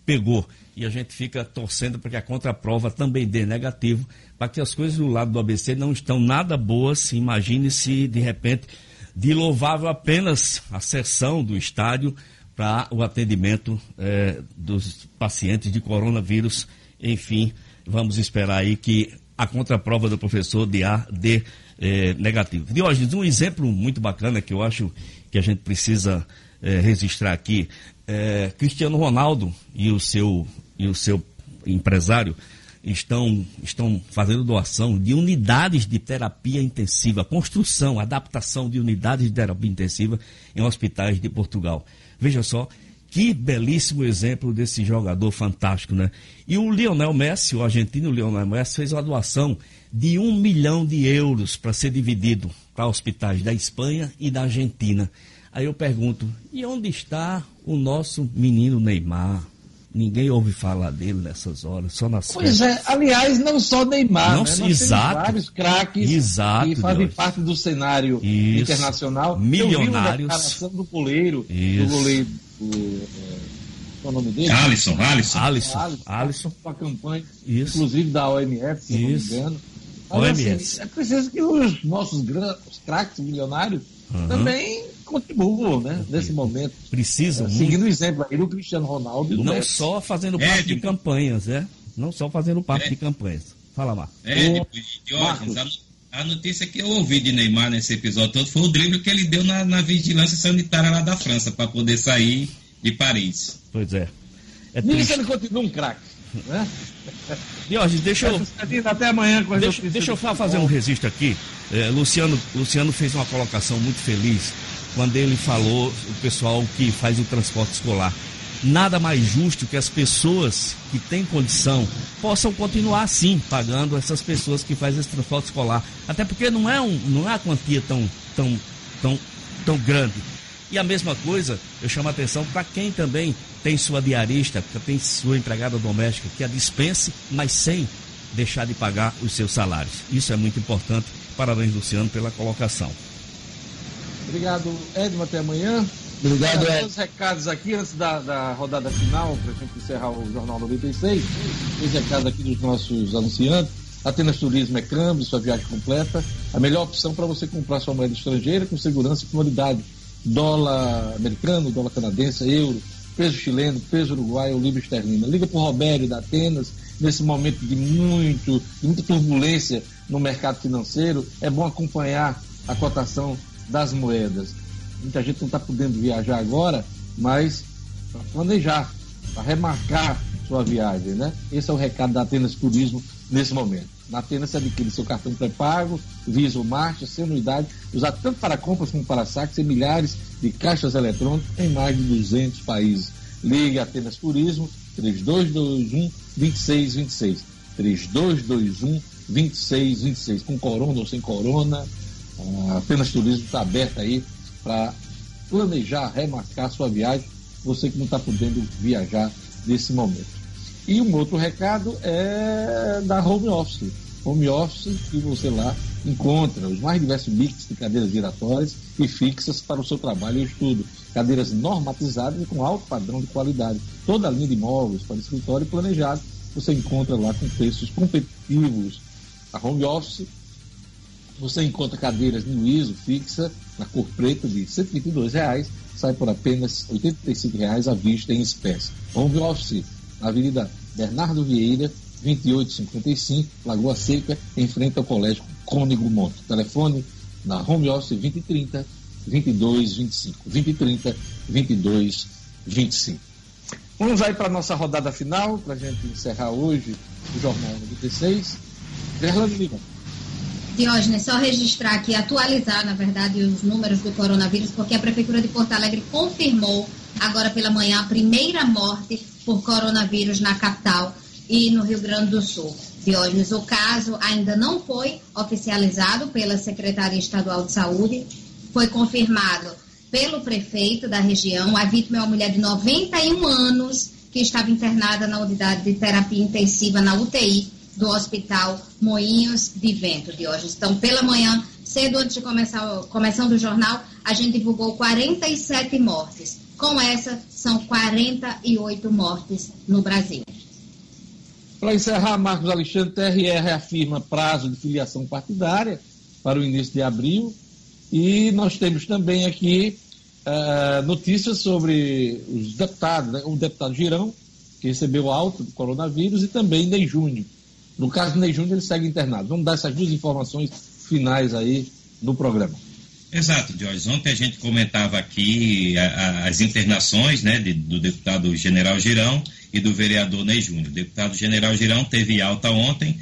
pegou. E a gente fica torcendo para que a contraprova também dê negativo, para que as coisas do lado do ABC não estão nada boas. Imagine se de repente de louvável apenas a sessão do estádio para o atendimento é, dos pacientes de coronavírus. Enfim, vamos esperar aí que a contraprova do professor de A dê é, negativo. Diógenes, um exemplo muito bacana que eu acho que a gente precisa é, registrar aqui, Cristiano Ronaldo e o seu, e o seu empresário estão, estão fazendo doação de unidades de terapia intensiva, construção, adaptação de unidades de terapia intensiva em hospitais de Portugal. Veja só, que belíssimo exemplo desse jogador fantástico, né? E o Lionel Messi, o argentino Lionel Messi, fez uma doação de um milhão de euros para ser dividido para hospitais da Espanha e da Argentina. Aí eu pergunto, e onde está o nosso menino Neymar? Ninguém ouve falar dele nessas horas, só nas Pois é, aliás, não só Neymar, não, né? Nós exato, vários craques exato, que fazem Deus. parte do cenário Isso. internacional. Milionários. Eu vi uma do goleiro, Isso. do goleiro, do, é, qual é o nome dele? Alisson, Alisson. Alisson. Alisson. Alisson. Com a campanha, Isso. inclusive da OMS, se Isso. não me engano. OMS. Assim, é preciso que os nossos grandes craques milionários Uhum. também contribuam, né, nesse momento. Precisam. É, seguindo o exemplo aí do Cristiano Ronaldo e do Não Messi. só fazendo parte de campanhas, é? Não só fazendo parte de campanhas. Fala, Marcos. É, Diógenes, a, a notícia que eu ouvi de Neymar nesse episódio todo foi o drible que ele deu na, na vigilância sanitária lá da França para poder sair de Paris. Pois é. é Nisso ele continua um craque. Né? Diógenes, deixa eu. Até amanhã com Deixa, deixa eu fazer um registro aqui. É, Luciano, Luciano fez uma colocação muito feliz quando ele falou o pessoal que faz o transporte escolar. Nada mais justo que as pessoas que têm condição possam continuar assim, pagando essas pessoas que fazem esse transporte escolar. Até porque não é, um, não é uma quantia tão, tão, tão, tão grande. E a mesma coisa, eu chamo a atenção para quem também tem sua diarista, tem sua empregada doméstica, que a dispense, mas sem deixar de pagar os seus salários. Isso é muito importante. Parabéns, Luciano, pela colocação. Obrigado, Edmo. Até amanhã. Obrigado, Olha, Ed. Dois recados aqui antes da, da rodada final, para a gente encerrar o Jornal 96. Dois recados aqui dos nossos anunciantes. Atenas Turismo é câmbio, sua viagem completa. A melhor opção para você comprar sua moeda estrangeira com segurança e comodidade. Dólar americano, dólar canadense, euro, peso chileno, peso uruguaio, libra esterlina. Liga para o Robério da Atenas, nesse momento de muito, de muita turbulência no mercado financeiro. É bom acompanhar a cotação das moedas. Muita gente não está podendo viajar agora, mas para planejar, para remarcar sua viagem, né? Esse é o recado da Atenas Turismo nesse momento. Na Atenas você adquire seu cartão pré-pago, Visa ou Marcha, sem anuidade, usado tanto para compras como para saques em milhares de caixas eletrônicos em mais de 200 países. Ligue Atenas Turismo, 3221 2626. 3221 2626. Com corona ou sem corona, a Apenas Turismo está aberta aí para planejar, remarcar sua viagem, você que não está podendo viajar nesse momento. E um outro recado é da home office. Home office que você lá encontra os mais diversos mix de cadeiras giratórias e fixas para o seu trabalho e estudo. Cadeiras normatizadas e com alto padrão de qualidade. Toda a linha de móveis para escritório planejado você encontra lá com preços competitivos. A home office você encontra cadeiras no ISO fixa, na cor preta, de 122 reais, sai por apenas 85 reais à vista em espécie. Home Office, na Avenida Bernardo Vieira, 2855, Lagoa Seca, em frente ao Colégio Cônigo Monte. Telefone na Home Office 2030 2225. 2030 2225. Vamos aí para a nossa rodada final, para a gente encerrar hoje o Jornal 96. Gerlando Lima. Diógenes, só registrar aqui, atualizar, na verdade, os números do coronavírus, porque a Prefeitura de Porto Alegre confirmou agora pela manhã a primeira morte por coronavírus na capital e no Rio Grande do Sul. Diógenes, o caso ainda não foi oficializado pela Secretaria Estadual de Saúde, foi confirmado pelo prefeito da região. A vítima é uma mulher de 91 anos que estava internada na unidade de terapia intensiva na UTI do Hospital Moinhos de Vento, Diógenes. Então, pela manhã, cedo antes de começar, começando o jornal, a gente divulgou 47 mortes. Com essa, são 48 mortes no Brasil. Para encerrar, Marcos Alexandre, TRE reafirma prazo de filiação partidária para o início de abril. E nós temos também aqui uh, notícias sobre os deputados, né? o deputado Girão, que recebeu alta do coronavírus, e também Ney Júnior. No caso do Ney Júnior, ele segue internado. Vamos dar essas duas informações finais aí no programa. Exato, Jorge. Ontem a gente comentava aqui a, a, as internações né, de, do deputado General Girão e do vereador Ney Júnior. O deputado General Girão teve alta ontem,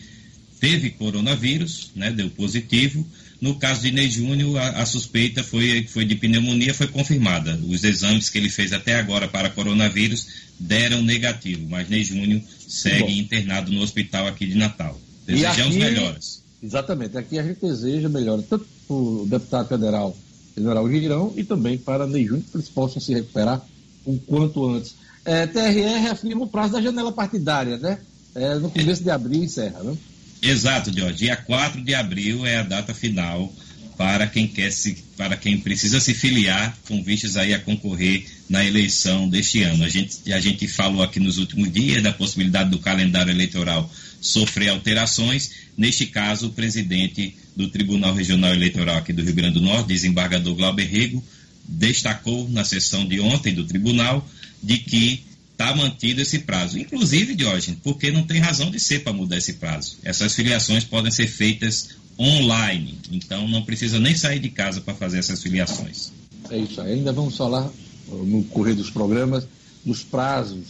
teve coronavírus, né, deu positivo. No caso de Ney Júnior, a, a, suspeita foi, foi de pneumonia, foi confirmada. Os exames que ele fez até agora para coronavírus deram negativo, mas Ney Júnior segue internado no hospital aqui de Natal. Desejamos aqui, melhoras. Exatamente. Aqui a gente deseja melhoras, tanto para o deputado federal General Girão e também para Ney Júnior, que eles possam se recuperar o quanto antes. É, TRE reafirma o prazo da janela partidária, né? É, no começo de abril encerra, né? Exato, Jorge. Dia 4 de abril é a data final para quem quer se, para quem precisa se filiar com vistas aí a concorrer na eleição deste ano. A gente, a gente falou aqui nos últimos dias da possibilidade do calendário eleitoral sofrer alterações. Neste caso, o presidente do Tribunal Regional Eleitoral aqui do Rio Grande do Norte, desembargador Glauber Rego, destacou na sessão de ontem do tribunal de que está mantido esse prazo. Inclusive, Diógenes, porque não tem razão de ser para mudar esse prazo. Essas filiações podem ser feitas online, então não precisa nem sair de casa para fazer essas filiações. É isso aí. Ainda vamos falar no correr dos programas dos prazos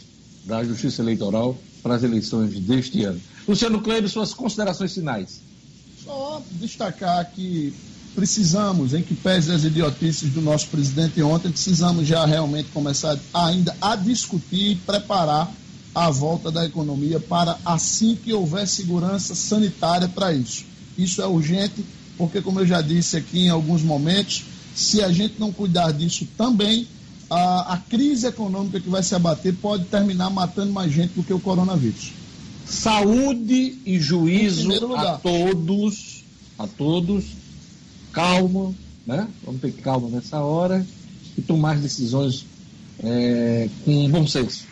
da Justiça Eleitoral para as eleições deste ano. Luciano Kleber, suas considerações finais. Só destacar que precisamos, em que pese as idiotices do nosso presidente ontem, precisamos já realmente começar ainda a discutir e preparar a volta da economia para assim que houver segurança sanitária para isso. Isso é urgente, porque, como eu já disse aqui em alguns momentos, se a gente não cuidar disso também, a, a crise econômica que vai se abater pode terminar matando mais gente do que o coronavírus. Saúde e juízo a todos, a todos, calma, né? Vamos ter calma nessa hora e tomar decisões é, com bom senso.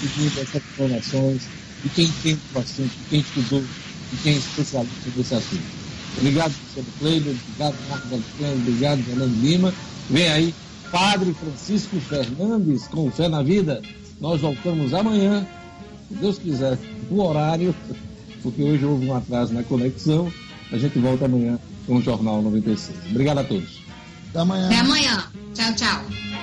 Seguindo essas informações de quem tem o assunto, de quem estudou, de quem é especialista nesse assunto. Obrigado, professor Kleber, obrigado, Marcos Alexandre, obrigado, Fernando Lima. Vem aí, Padre Francisco Fernandes, com fé na vida. Nós voltamos amanhã, se Deus quiser, o horário, porque hoje houve um atraso na conexão. A gente volta amanhã com o Jornal 96. Obrigado a todos. Até amanhã. Até amanhã. Tchau, tchau.